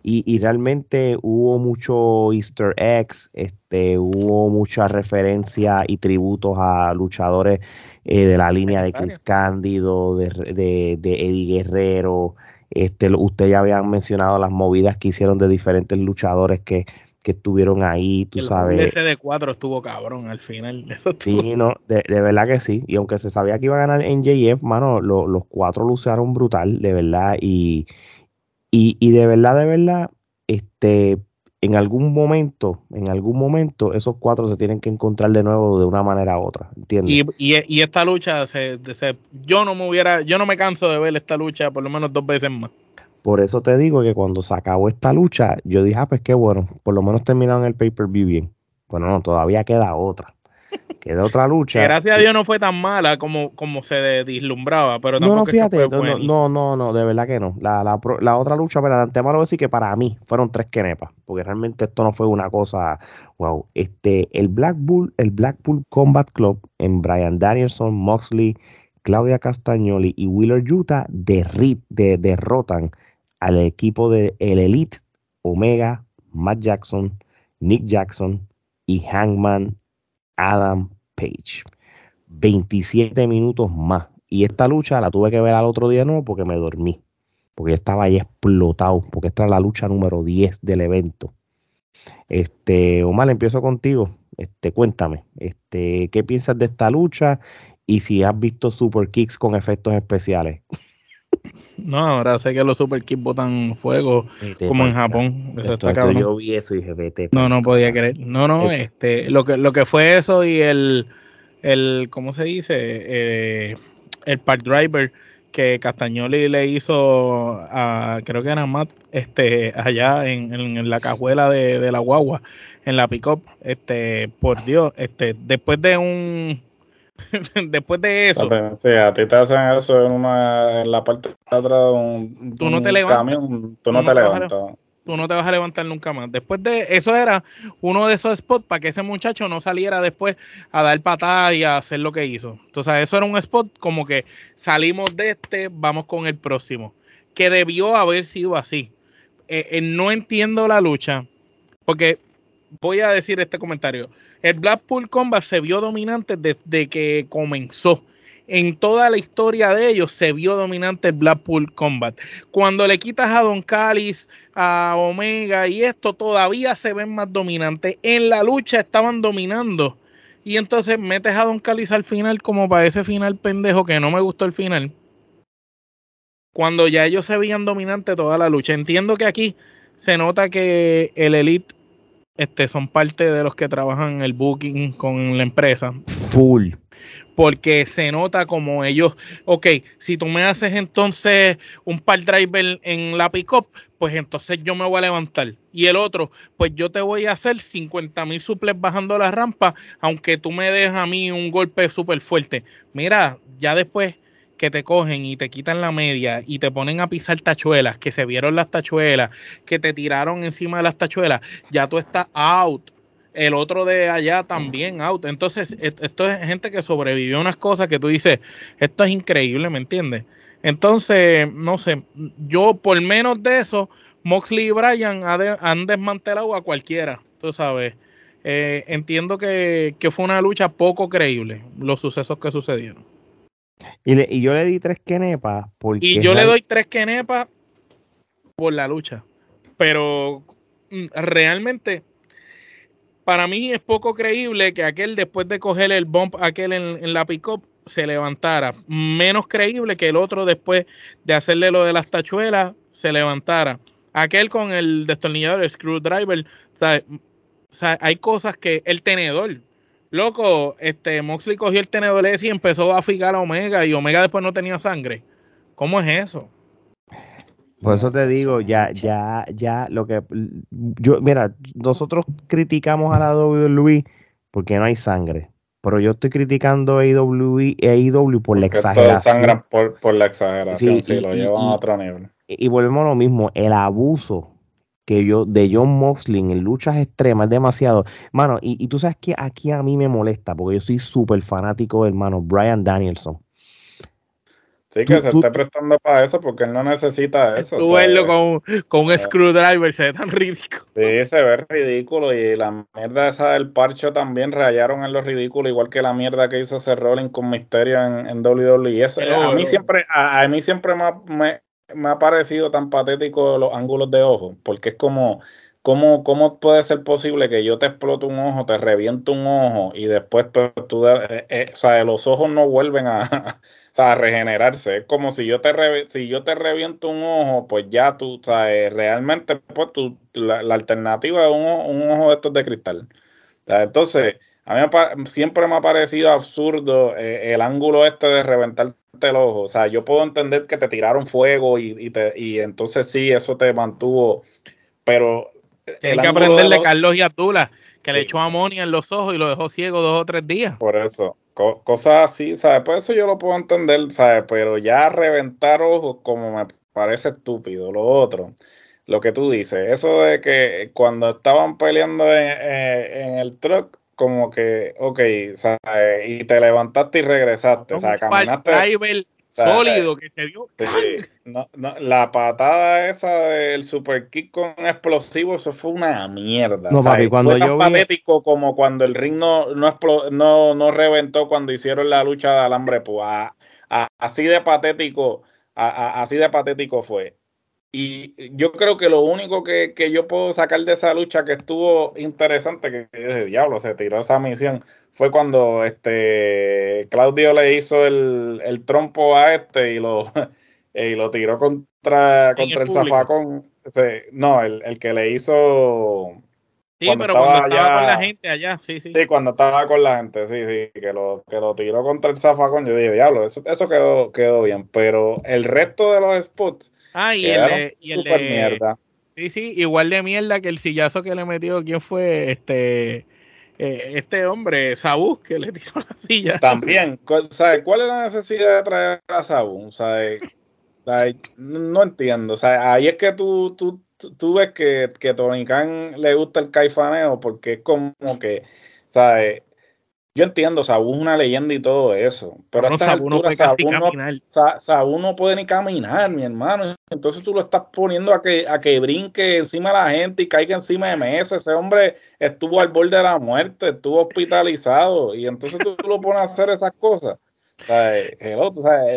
Y, realmente hubo mucho easter eggs, este, hubo mucha referencia y tributos a luchadores eh, de la línea de Chris Cándido, de, de, Eddie Guerrero. Este, usted ya habían mencionado las movidas que hicieron de diferentes luchadores que, estuvieron ahí, tú sabes. Ese de cuatro estuvo cabrón al final. [laughs] Sí, no, de, verdad que sí. Y aunque se sabía que iba a ganar en JF, mano, los cuatro lucharon brutal, de verdad. Y, y, y de verdad, de verdad, este, en algún momento, en algún momento, esos cuatro se tienen que encontrar de nuevo de una manera u otra, ¿entiendes? Y, y, esta lucha, se, yo no me hubiera, yo no me canso de ver esta lucha por lo menos dos veces más. Por eso te digo que cuando se acabó esta lucha, yo dije, ah, pues qué bueno, por lo menos terminaron el pay-per-view bien. Bueno, no, todavía queda otra que de otra lucha. gracias a Dios no fue tan mala como, como se dislumbraba, pero no, no, fíjate, no, no, no, de verdad que no. La, la, la otra lucha, pero de antemano voy a decir que para mí fueron tres quenepas, porque realmente esto no fue una cosa, wow. Este, el Black Bull, el Blackpool Combat Club en Brian Danielson, Moxley, Claudia Castagnoli y Wheeler Utah de, de, derrotan al equipo de el Elite, Omega, Matt Jackson, Nick Jackson y Hangman Adam Page. 27 minutos más. Y esta lucha la tuve que ver al otro día no porque me dormí. Porque estaba ahí explotado. Porque esta es la lucha número 10 del evento. Este, Omar, empiezo contigo. Este, cuéntame, este, ¿qué piensas de esta lucha? Y si has visto super kicks con efectos especiales. [laughs] No, ahora sé que los super kicks botan fuego como en Japón. Eso está Yo vi eso y dije, vete. No, no podía creer. No, no, este, lo que, lo que fue eso y el, el ¿cómo se dice? Eh, el park driver que Castagnoli le hizo a, creo que era Matt, este, allá en, en, la cajuela de, de, la guagua, en la pick-up, este, por Dios, este, después de un [laughs] Después de eso. Sí, a ti te hacen eso en, una, en la parte de atrás de un, tú no te levantas, tú, no, te, levantas. Tú no te vas a levantar nunca más. Después de eso era uno de esos spots para que ese muchacho no saliera después a dar patadas y a hacer lo que hizo. Entonces eso era un spot como que salimos de este, vamos con el próximo. Que debió haber sido así. Eh, eh, no entiendo la lucha. Porque voy a decir este comentario. El Blackpool Combat se vio dominante desde que comenzó. En toda la historia de ellos se vio dominante el Blackpool Combat. Cuando le quitas a Don Callis, a Omega y esto, todavía se ven más dominantes. En la lucha estaban dominando. Y entonces metes a Don Callis al final como para ese final pendejo que no me gustó el final. Cuando ya ellos se veían dominantes toda la lucha. Entiendo que aquí se nota que el Elite este, son parte de los que trabajan en el booking con la empresa. Full. Porque se nota como ellos, ok, si tú me haces entonces un par driver en la pickup, pues entonces yo me voy a levantar. Y el otro, pues yo te voy a hacer 50 mil suples bajando la rampa, aunque tú me des a mí un golpe súper fuerte. Mira, ya después que te cogen y te quitan la media y te ponen a pisar tachuelas, que se vieron las tachuelas, que te tiraron encima de las tachuelas, ya tú estás out. El otro de allá también out. Entonces, esto es gente que sobrevivió a unas cosas que tú dices, esto es increíble, ¿me entiendes? Entonces, no sé, yo por menos de eso, Moxley y Bryan han desmantelado a cualquiera, tú sabes. Eh, entiendo que, fue una lucha poco creíble, los sucesos que sucedieron. Y, yo le di tres quenepas. Porque y yo le doy tres quenepas por la lucha. Pero mm, realmente, para mí es poco creíble que aquel, después de coger el bump, aquel en, la pick-up, se levantara. Menos creíble que el otro, después de hacerle lo de las tachuelas, se levantara. Aquel con el destornillador, el screwdriver, o sea, hay cosas que el tenedor, loco, este Moxley cogió el tenedor ese y empezó a fijar a Omega y Omega después no tenía sangre. ¿Cómo es eso? Por eso te digo, ya, ya, ya, lo que yo, mira, nosotros criticamos a la WWE porque no hay sangre, pero yo estoy criticando a AEW, AEW por la exageración. por, por la exageración, sí, lo llevan a otro nivel. Y volvemos a lo mismo, el abuso que yo de John Moxley en luchas extremas es demasiado. Mano, y, tú sabes que aquí a mí me molesta porque yo soy súper fanático del hermano Brian Danielson. Sí, que se esté prestando para eso porque él no necesita eso. Tú verlo con, con, un screwdriver se ve tan ridículo. Sí, se ve ridículo y la mierda esa del parcho también rayaron en lo ridículo, igual que la mierda que hizo ese Rolling con Misterio en, en WWE. Eso, a, mí siempre, a, a mí siempre me, me ha parecido tan patético los ángulos de ojo, porque es como, ¿cómo, ¿cómo puede ser posible que yo te explote un ojo, te reviento un ojo y después pues, tú, eh, eh, o sea, los ojos no vuelven a, [laughs] a regenerarse? Es como si yo te si yo te reviento un ojo, pues ya tú, o sea, realmente pues tú, la, alternativa es un, un, ojo de estos de cristal. entonces, a mí siempre me ha parecido absurdo eh, el ángulo este de reventar el ojo. O sea, yo puedo entender que te tiraron fuego y, y, te, y entonces sí, eso te mantuvo. Pero. Tienes que aprenderle de Carlos y Abdullah, que le echó amonia en los ojos y lo dejó ciego dos o tres días. Por eso. cosas así, ¿sabes? Por eso yo lo puedo entender, ¿sabes? Pero ya reventar ojos, como me parece estúpido. Lo otro, lo que tú dices, eso de que cuando estaban peleando en, eh, en el truck como que, ok, y te levantaste y regresaste, o sea, caminaste. Driver sólido que se dio. la patada esa del super kick con explosivo, eso fue una mierda. No, cuando fue tan patético como cuando el ring no, no, no, reventó cuando hicieron la lucha de alambre, pues así de patético, así de patético fue. Y yo creo que lo único que, yo puedo sacar de esa lucha que estuvo interesante, que, ese diablo se tiró esa misión, fue cuando este Claudio le hizo el, trompo a este y lo, [laughs] y lo tiró contra, contra el, zafacón. no, el, que le hizo. Sí, pero cuando estaba con la gente allá, sí, sí. Sí, cuando estaba con la gente, sí, sí, que lo, que lo tiró contra el zafacón. Yo dije, diablo, eso, eso quedó, quedó bien. Pero el resto de los spots Ah, y el, de, y el de, mierda. Sí, sí, igual de mierda que el sillazo que le metió, ¿quién fue? Este eh, este hombre, Sabu, que le tiró la silla. También, ¿sabes? ¿Cuál es la necesidad de traer a Sabu? ¿Sabes? No entiendo. Sea, ahí es que tú, tú, tú ves que, que Tony Khan le gusta el caifaneo porque es como que, ¿sabes? Yo entiendo, Sabu es una leyenda y todo eso, pero no, Sabu, no puede Sabu, no, puede ni caminar, mi hermano. Entonces tú lo estás poniendo a que, a que brinque encima de la gente y caiga encima de mesa. Ese hombre estuvo al borde de la muerte, estuvo hospitalizado y entonces tú, lo pones a hacer esas cosas.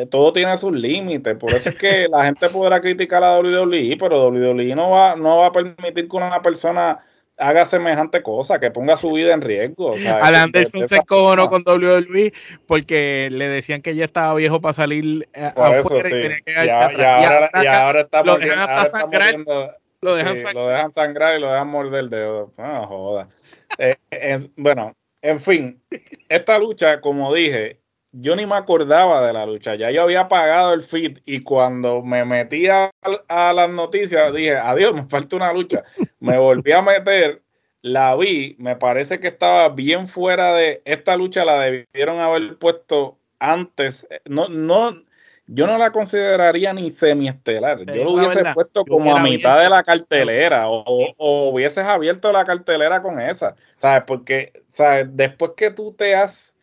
Todo tiene sus límites, por eso es que [laughs] la gente podrá criticar a WWE, pero WWE no va, no va a permitir que una persona haga semejante cosa, que ponga su vida en riesgo. Al Anderson se cojonó con WWE porque le decían que ya estaba viejo para salir eh, afuera y tenía que y, ahora, y, ahora, está lo dejan sangrar, lo, dejan sangrar. y lo dejan morder el dedo. No joda. Eh, bueno, en fin, esta lucha, como dije, yo ni me acordaba de la lucha, ya yo había pagado el feed y cuando me metí a, las noticias dije, adiós, me falta una lucha. Me volví a meter, la vi, me parece que estaba bien fuera de esta lucha, la debieron haber puesto antes. No, no, yo no la consideraría ni semiestelar. Yo lo hubiese puesto como a mitad de la cartelera o, o, hubieses abierto la cartelera con esa. ¿Sabes? Porque, ¿sabes? Después que tú te has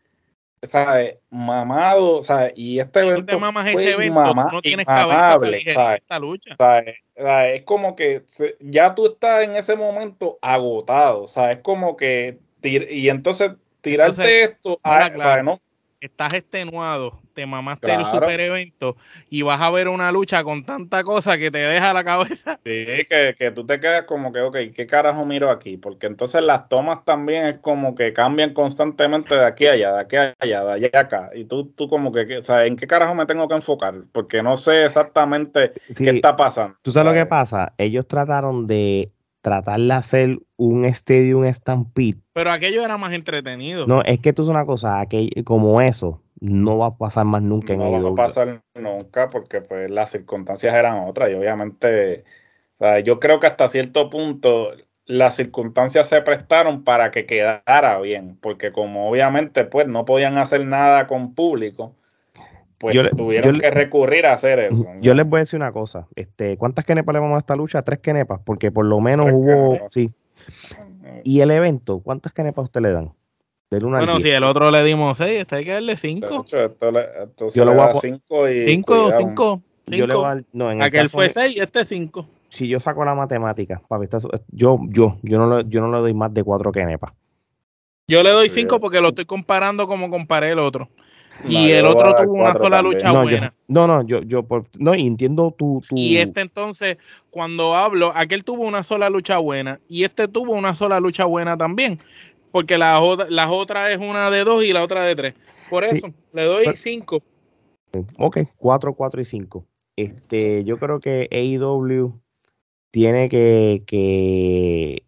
¿sabes? Mamado, o sea, y este evento mamas fue ese evento, mama- no tienes inmamable, cabeza ¿sabes? esta lucha. O sea, es como que ya tú estás en ese momento agotado, o sea, es como que y entonces tirarte Entonces, esto, ahora, ah, claro. no, Estás extenuado, te mamaste el super evento y vas a ver una lucha con tanta cosa que te deja la cabeza. [laughs] sí, que, que tú te quedas como que, ok, ¿qué carajo miro aquí? Porque entonces las tomas también es como que cambian constantemente de aquí a allá, de aquí a allá, de allá a acá, y tú, tú como que, que, o sea, ¿en qué carajo me tengo que enfocar? Porque no sé exactamente Sí, qué está pasando. ¿Tú sabes lo que pasa? Ellos trataron de tratar de hacer un Stadium Stampede. Pero aquello era más entretenido. No, es que tú sabes una cosa, aquel- como eso, no va a pasar más nunca en no va a AEW. pasar nunca porque pues las circunstancias eran otras y obviamente o sea, yo creo que hasta cierto punto las circunstancias se prestaron para que quedara bien porque como obviamente pues no podían hacer nada con público pues Yo tuvieron yo que recurrir a hacer eso Yo les voy a decir una cosa, este, ¿cuántas kenepas le vamos a esta lucha? Tres kenepas, porque por lo menos Tres hubo, kenepas. sí. Y el evento, ¿cuántas kenepas usted le dan? Del 1 bueno, al si 10. el otro le dimos seis, este hay que darle cinco. hecho, esto, le- esto se Yo le voy a cinco y Cinco, cuidado. cinco, Yo le voy a cinco. dar- no, en el Aquel caso fue seis, este cinco. si yo saco la matemática, papi, está su- yo, yo, yo no le, yo no le doy más de cuatro kenepas. Yo le doy cinco porque lo estoy comparando como comparé el otro. No, Y el otro tuvo una cuatro sola también. lucha No, yo, buena. no, no, yo, yo, por- no, entiendo tu, tu Y este entonces, cuando hablo, aquel tuvo una sola lucha buena y este tuvo una sola lucha buena también, porque la otra, las otras es una de dos y la otra de tres. Por Sí. eso, le doy Pero- cinco. Ok, 4, 4 y 5. Este, yo creo que AEW tiene que, que,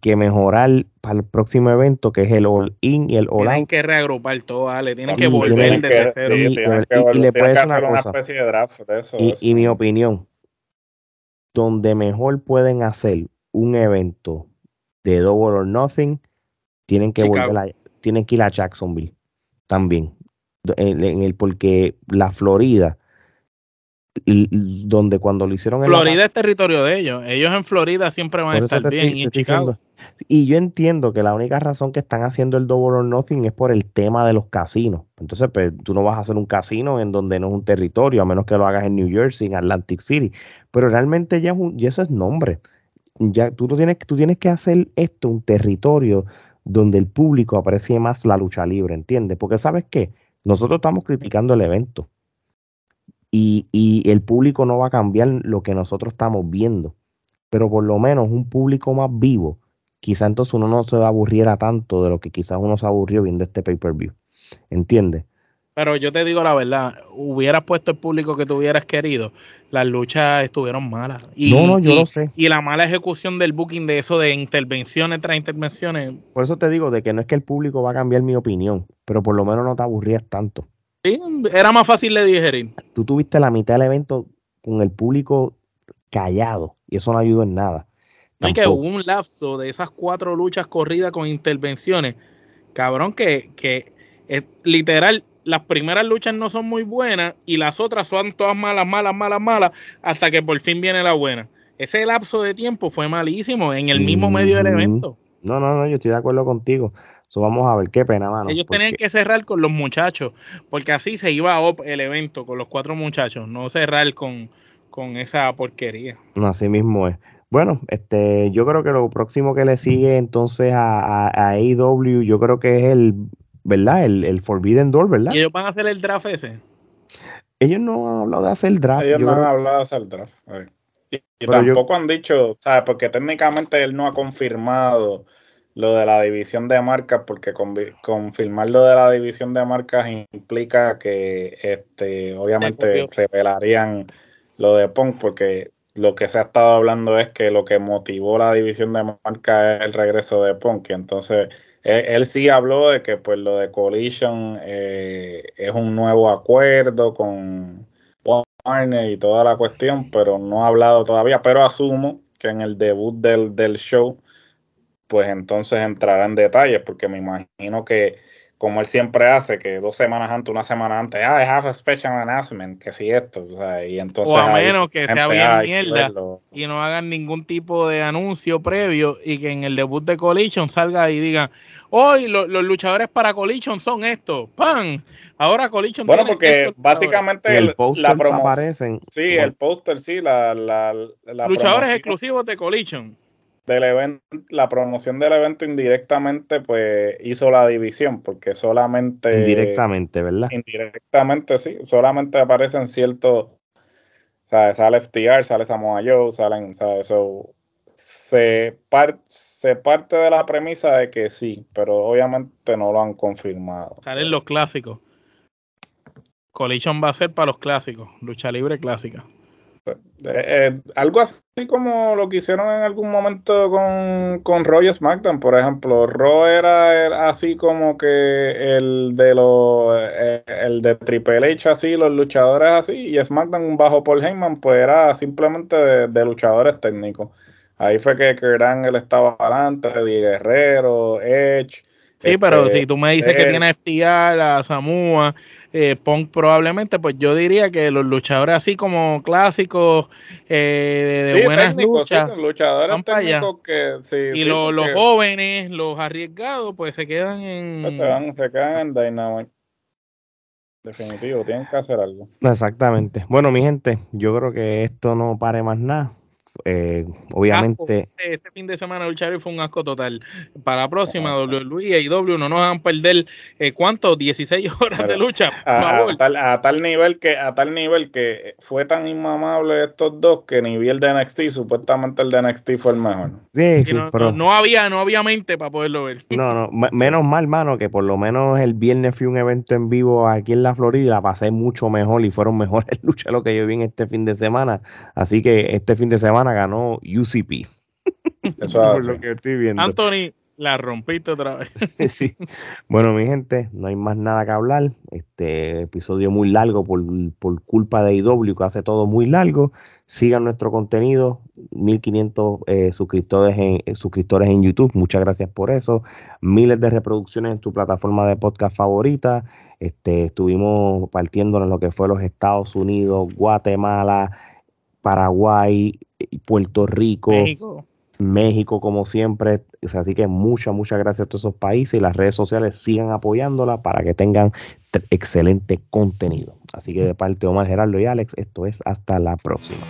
que mejorar para el próximo evento, que es el All In y el All Tienen que reagrupar todo, Ale, tienen que volver tienen desde que- cero. y- y- y- y le una hacer una cosa. especie de draft de eso, de Y, eso. y mi opinión, donde mejor pueden hacer un evento de Double or Nothing, tienen que Chicago. volver a, tienen que ir a Jacksonville también. En, en el, porque la Florida, donde cuando lo hicieron en la- Florida es territorio de ellos. Ellos en Florida siempre van a estar te bien. y te en estoy Chicago. diciendo. Y yo entiendo que la única razón que están haciendo el Double or Nothing es por el tema de los casinos. Entonces, pues, tú no vas a hacer un casino en donde no es un territorio, a menos que lo hagas en New Jersey, en Atlantic City. Pero realmente ya, es un, ya eso es nombre. Ya tú, no tienes, tú tienes que hacer esto un territorio donde el público aprecie más la lucha libre, ¿entiendes? Porque sabes qué, nosotros estamos criticando el evento y el público no va a cambiar lo que nosotros estamos viendo pero por lo menos un público más vivo, quizá entonces uno no se aburriera tanto de lo que quizás uno se aburrió viendo este pay-per-view. ¿Entiendes? Pero yo te digo la verdad, hubieras puesto el público que tú hubieras querido, las luchas estuvieron malas. Y, no, no, yo y- lo sé. y la mala ejecución del booking de eso de intervenciones tras intervenciones, Por eso te digo de que no es que el público va a cambiar mi opinión, pero por lo menos no te aburrías tanto. sí, era más fácil de digerir. Tú tuviste la mitad del evento con el público callado y eso no ayudó en nada. No hay que hubo un lapso de esas cuatro luchas corridas con intervenciones, cabrón, que, que eh, literal, las primeras luchas no son muy buenas y las otras son todas malas, malas, malas, malas, hasta que por fin viene la buena. Ese lapso de tiempo fue malísimo en el mismo medio del Ujú. evento. No, no, no, yo estoy de acuerdo contigo. So, vamos a ver qué pena, mano. Ellos porque- tenían que cerrar con los muchachos, porque así se iba up el evento con los cuatro muchachos, no cerrar con, con esa porquería. No, Así mismo es. Bueno, este, yo creo que lo próximo que le sigue entonces a, a, a AEW, yo creo que es el, ¿verdad? El, el Forbidden Door, ¿verdad? Y ellos van a hacer el draft ese. Ellos no han hablado de hacer draft. Ellos yo no han hablado de hacer draft. eh. Y, y Pero yo- tampoco han dicho, ¿sabes? Porque técnicamente él no ha confirmado lo de la división de marcas, porque confirmar lo de la división de marcas implica que este obviamente revelarían lo de Punk, porque lo que se ha estado hablando es que lo que motivó la división de marcas es el regreso de Punk. Entonces él, él sí habló de que pues lo de Collision eh, es un nuevo acuerdo con Warner y toda la cuestión, pero no ha hablado todavía, pero asumo que en el debut del, del show, pues entonces entrará en detalles, porque me imagino que como él siempre hace, que dos semanas antes, una semana antes, ah, I have a special announcement, que si esto, o sea, y entonces... O a menos que sea bien mierda y no hagan ningún tipo de anuncio previo y que en el debut de Collision salga y diga, hoy los luchadores para Collision son estos, ¡pam! Ahora Collision Bueno, porque básicamente el, la aparecen. Sí, el póster, sí, la, la, Luchadores exclusivos de Collision del evento, la promoción del evento indirectamente pues hizo la división porque solamente indirectamente, ¿verdad? Indirectamente sí, solamente aparecen ciertos sea, sale FTR, sale Samoa Joe, salen, sea, Eso se, se parte de la premisa de que sí, pero obviamente no lo han confirmado. Salen los clásicos. Collision va a ser para los clásicos, lucha libre clásica. Eh, eh, algo así como lo que hicieron en algún momento con, con Raw y SmackDown, por ejemplo. Raw era así como que el de los eh, el de Triple H así, los luchadores así, y SmackDown bajo Paul Heyman, pues era simplemente de, luchadores técnicos. Ahí fue que Kurt él estaba adelante, Di Guerrero, Edge. Sí, pero este, si tú me dices que tiene FTR, la Samoa, eh, Punk probablemente, pues yo diría que los luchadores así como clásicos eh, de, buenas luchas, luchadores técnicos que y los jóvenes, los arriesgados, pues se quedan en pues se, van, se quedan en Dynamite. Definitivo, tienen que hacer algo. Exactamente. Bueno, mi gente, yo creo que esto no pare más nada. Eh, obviamente. Este fin de semana luchar fue un asco total. Para la próxima, WWE y W no nos van a perder eh, ¿cuánto? 16 [laughs] horas de lucha, por a, favor. A tal, nivel que, a tal nivel que fue tan inmamable estos dos que ni vi el de NXT, supuestamente el de NXT fue el mejor. Sí, sí, no, pero, no, había, no había mente para poderlo ver. No, no, menos mal, mano, que por lo menos el viernes fui un evento en vivo aquí en la Florida y la pasé mucho mejor y fueron [laughs] mejores luchas lo que yo vi en este fin de semana. Así que este fin de semana ganó UCP. Eso es [laughs] lo que estoy viendo. Anthony, la rompiste otra vez. [laughs] Bueno, mi gente, no hay más nada que hablar. Este episodio muy largo por, culpa de IW, que hace todo muy largo. Sigan nuestro contenido, 1500 eh, suscriptores, en, eh, suscriptores en YouTube. Muchas gracias por eso. Miles de reproducciones en tu plataforma de podcast favorita. Este, estuvimos partiendo en lo que fue los Estados Unidos, Guatemala, Paraguay, Puerto Rico, México. como siempre. Así que muchas, muchas gracias a todos esos países y las redes sociales sigan apoyándola para que tengan excelente contenido. Así que de parte de Omar Gerardo y Alex, esto es hasta la próxima.